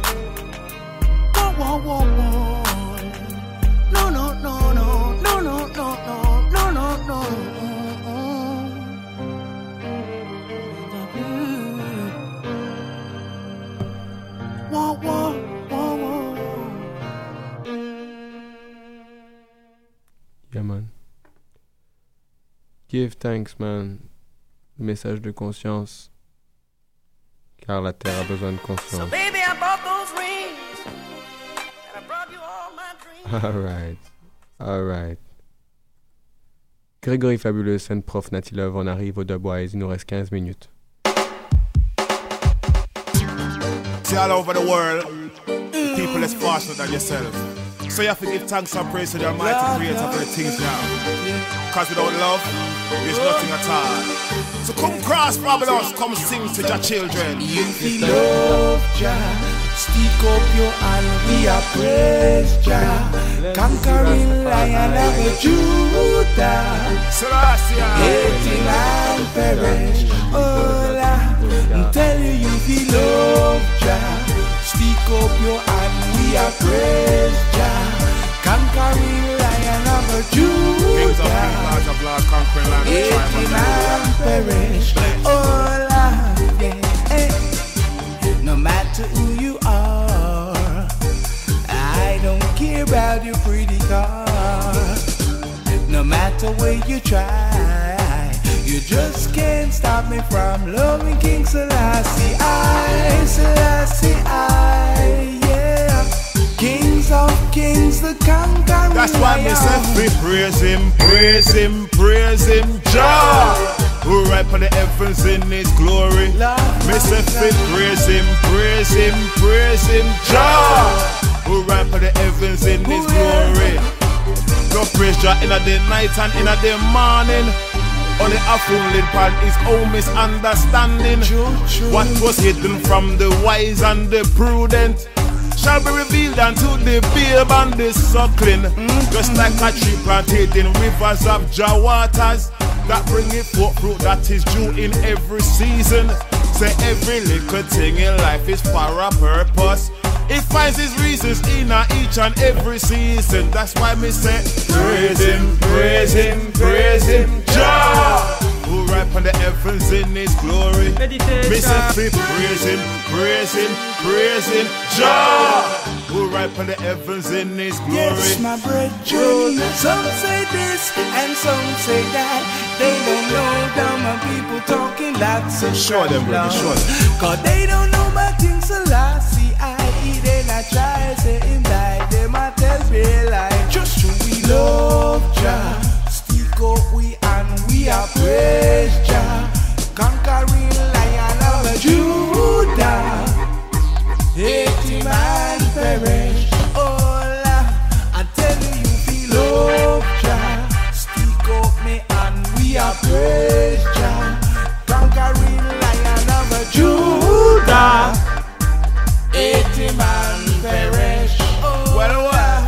Give thanks, man. Message de conscience. Car la terre a besoin de So conscience. baby, I bought those rings. And I brought you all my dreams. Alright. Alright. Grégory Fabuleux, scène prof Natty Love, on arrive au Dubwise, il nous reste 15 minutes. See all over the world, people is faster than yourself. So you have to give thanks and praise to the Almighty Creator for the things now. Cause without love, there's nothing at all. So come cross Babylon, come sing to your children. We love Jah, stick up your hand, we are praise Jah. Conquering lion of Judah, hating and perish. Oh, Lord, tell you you feel love Jah, stick up your hand, we are praise Jah. Conquering of Kings of Judah. kings, lords of lords, conquering land, and tribe and and perish. Oh, Lord, yeah. Hey. No matter who you are, I don't care about your pretty car. No matter where you try, you just can't stop me from loving King Selassie. I, Selassie, I. Kings of kings, the conqueror. That's why me say we praise him, praise him, praise him, Jah. Who ride on the heavens in his glory. Me say we praise him, praise him, praise him, Jah. Who ride on the heavens in his glory. No praise Jah in the night and in the morning. Only a fool pan his own misunderstanding. What was hidden from the wise and the prudent shall be revealed unto the babe and the suckling. Mm-hmm. Just like a tree planted in rivers of Jah waters that bringeth forth fruit that is due in every season. Say every little thing in life is for a purpose. It finds its reasons in each and every season. That's why me say, praise him, praise him, praise him, Jah. Who ride on the heavens in his glory. Me say, praise him, praise him, praise him, Jah. Who ride on the heavens in his glory. Yes, my brethren. Some say this and some say that. They don't know down my people talking lots of Show them, brother, show them. Cause they don't know my things Selassie. I eat and I try say him die. Them I tell me like just who we love Jah. Stick up we are praise Jah. Conquering lion of Judah. Eighty man perish. Oh, I tell you, you feel love, Jah. Up me and we are praise. Conquering lion of Judah. Eighty man perish. Oh, Well, well.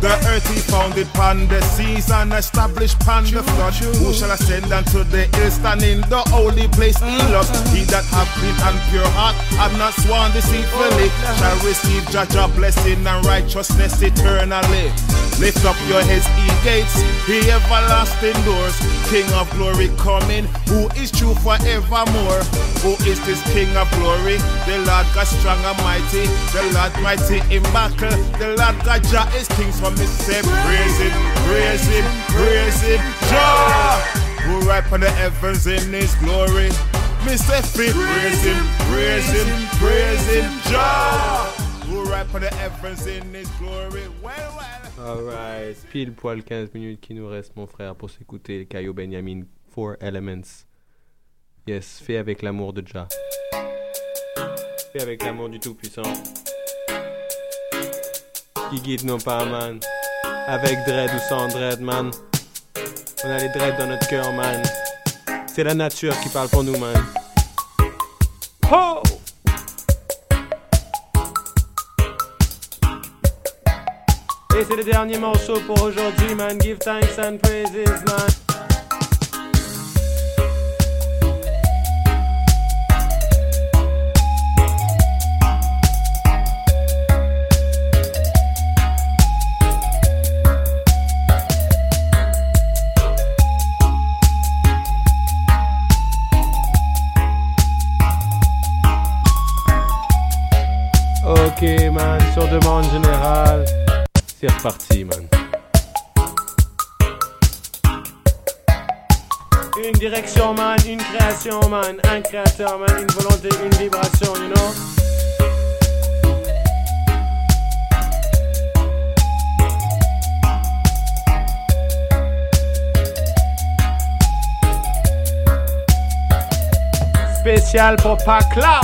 The earth he founded upon the seas and established upon the flood. Who shall ascend unto the hill, stand in the holy place he mm-hmm. loves? He that have clean and pure heart, have not sworn deceitfully, oh, shall receive judge a blessing and righteousness eternally. Lift up your heads, ye gates, ye everlasting doors. King of glory coming, who is true forevermore. Who is this King of glory? The Lord God strong and mighty, the Lord mighty in battle. The Lord God Jah is king, so his say praise him, praise him, praise him, Jah. Who ride on the heavens in his glory. Say fit, praise him, praise him, praise him, Jah. Who ride on the heavens in his glory. Well, well. Alright, pile poil 15 minutes qui nous reste, mon frère, pour s'écouter Caillou Benjamin, Four Elements. Yes, fait avec l'amour de Jah. Fait avec l'amour du Tout-Puissant. Qui guide nos pas, man. Avec dread ou sans dread, man. On a les dreads dans notre cœur, man. C'est la nature qui parle pour nous, man. Oh! Et c'est le dernier morceau pour aujourd'hui, man. Give thanks and praises, man. Ok, man, sur demande générale. C'est reparti, man. Une direction, man, une création, man, un créateur, man, une volonté, une vibration, you know? Spécial pour Pacla.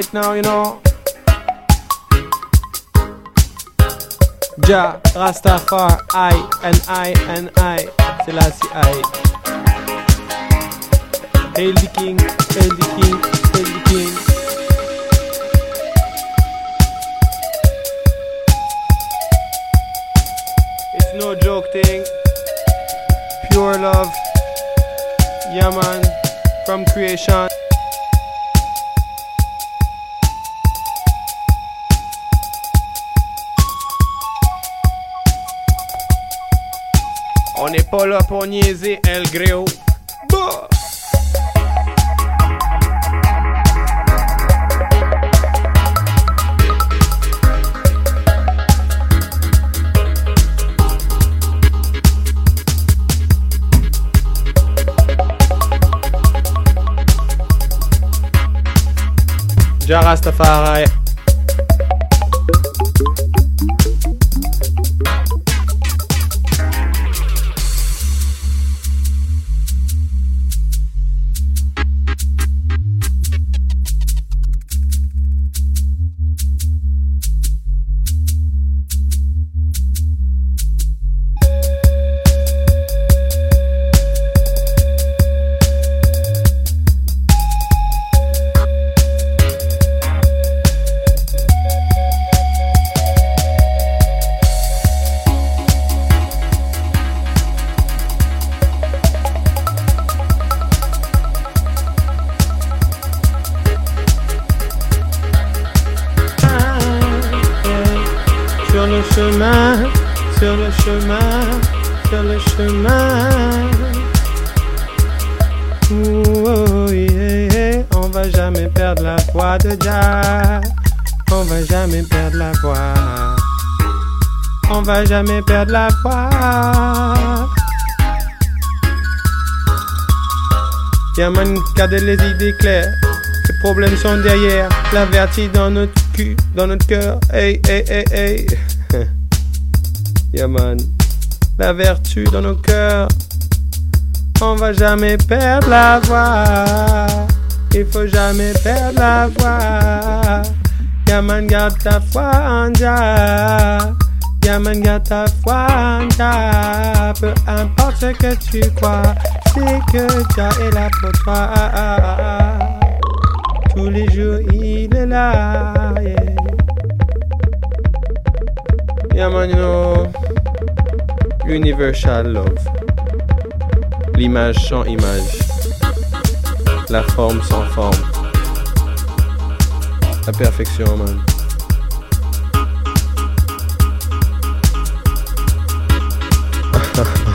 Right now, you know. Ja, Rastafari, I, and I, and I. C'est I. Hail the king, hail the king, hail the king. It's no joke thing. Pure love. Yeah, man. From creation. On n'est pas là pour niaiser El Gréo. Bah! Ja Oh. On va jamais perdre la foi de Jah. On va jamais perdre la foi. On va jamais perdre la foi. Y'a man, garde les idées claires. Les problèmes sont derrière. La vertige dans notre cul, dans notre cœur. Hey, hey, hey, hey. [LAUGHS] yeah, man. La vertu dans nos cœurs. On va jamais perdre la voix. Il faut jamais perdre la voix. Yeah, man, garde ta foi en Jah. Yeah, man, garde ta foi en Jah. Peu importe ce que tu crois, c'est que Jah est là pour toi. Tous les jours, il est là. Yeah, yeah man, you. Universal love. L'image sans image. La forme sans forme. La perfection, man. [LAUGHS]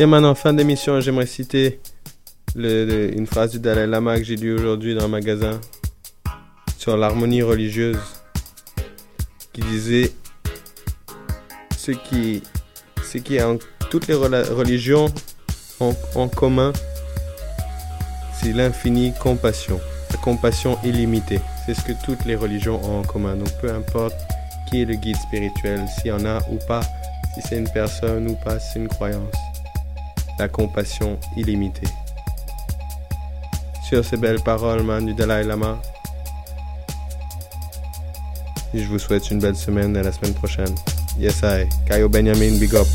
Et maintenant, en fin d'émission, j'aimerais citer une phrase du Dalai Lama que j'ai lue aujourd'hui dans un magasin sur l'harmonie religieuse qui disait ce qui, ce qui est en toutes les religions en, en commun, c'est l'infinie compassion, la compassion illimitée. C'est ce que toutes les religions ont en commun. Donc peu importe qui est le guide spirituel, s'il y en a ou pas, si c'est une personne ou pas, c'est une croyance la compassion illimitée. Sur ces belles paroles, man, du Dalai Lama, je vous souhaite une belle semaine et à la semaine prochaine. Yes, I. Kayo Benjamin, big up.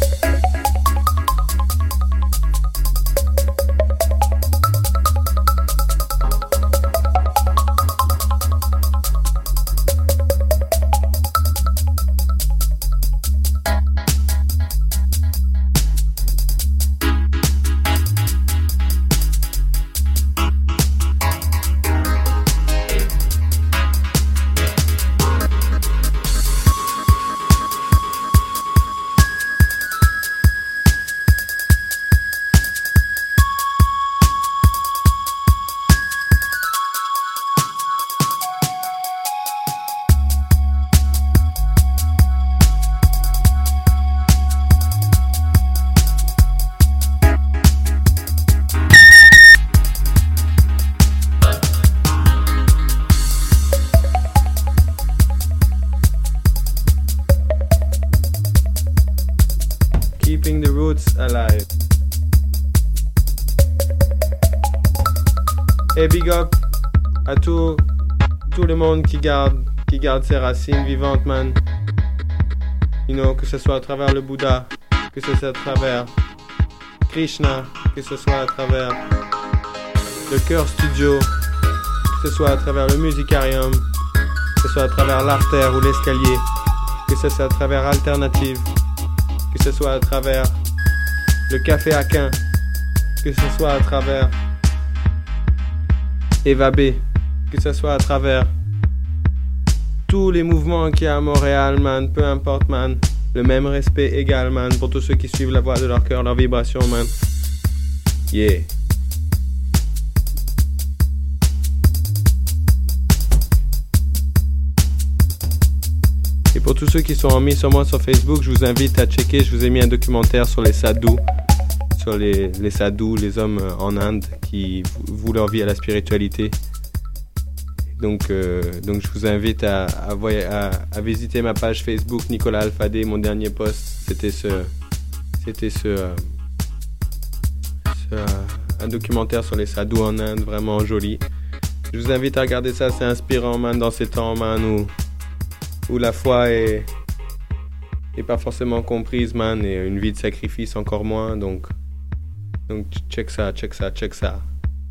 Ses racines vivantes, man. You know, que ce soit à travers le Bouddha, que ce soit à travers Krishna, que ce soit à travers le cœur studio, que ce soit à travers le musicarium, que ce soit à travers l'artère ou l'escalier, que ce soit à travers Alternative, que ce soit à travers le café Aquin, que ce soit à travers Eva B, que ce soit à travers tous les mouvements qu'il y a à Montréal, man, peu importe, man. Le même respect égal, man, pour tous ceux qui suivent la voix de leur cœur, leur vibration, man. Yeah. Et pour tous ceux qui sont mis sur moi sur Facebook, je vous invite à checker, je vous ai mis un documentaire sur les sadhus, sur les, les sadhus, les hommes euh, en Inde qui vouent leur vie à la spiritualité. Donc, euh, donc je vous invite à, à, visiter ma page Facebook Nicolas Alfadé. Mon dernier post, c'était ce, c'était ce, euh, euh, un documentaire sur les sadhus en Inde, vraiment joli. Je vous invite à regarder ça, c'est inspirant, man, dans ces temps, man, où, où la foi est, est pas forcément comprise, man, et une vie de sacrifice encore moins. Donc, donc check ça, check ça, check ça.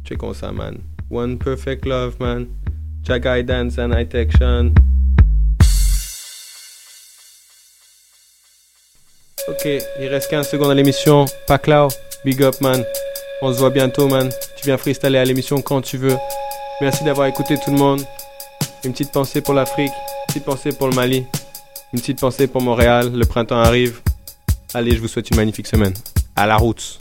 Checkons ça, man. One perfect love, man. Cha guidance and action. Ok, il reste 15 secondes à l'émission. Paclao, big up, man. On se voit bientôt, man. Tu viens freestyler à l'émission quand tu veux. Merci d'avoir écouté tout le monde. Une petite pensée pour l'Afrique, une petite pensée pour le Mali, une petite pensée pour Montréal. Le printemps arrive. Allez, je vous souhaite une magnifique semaine. À la route.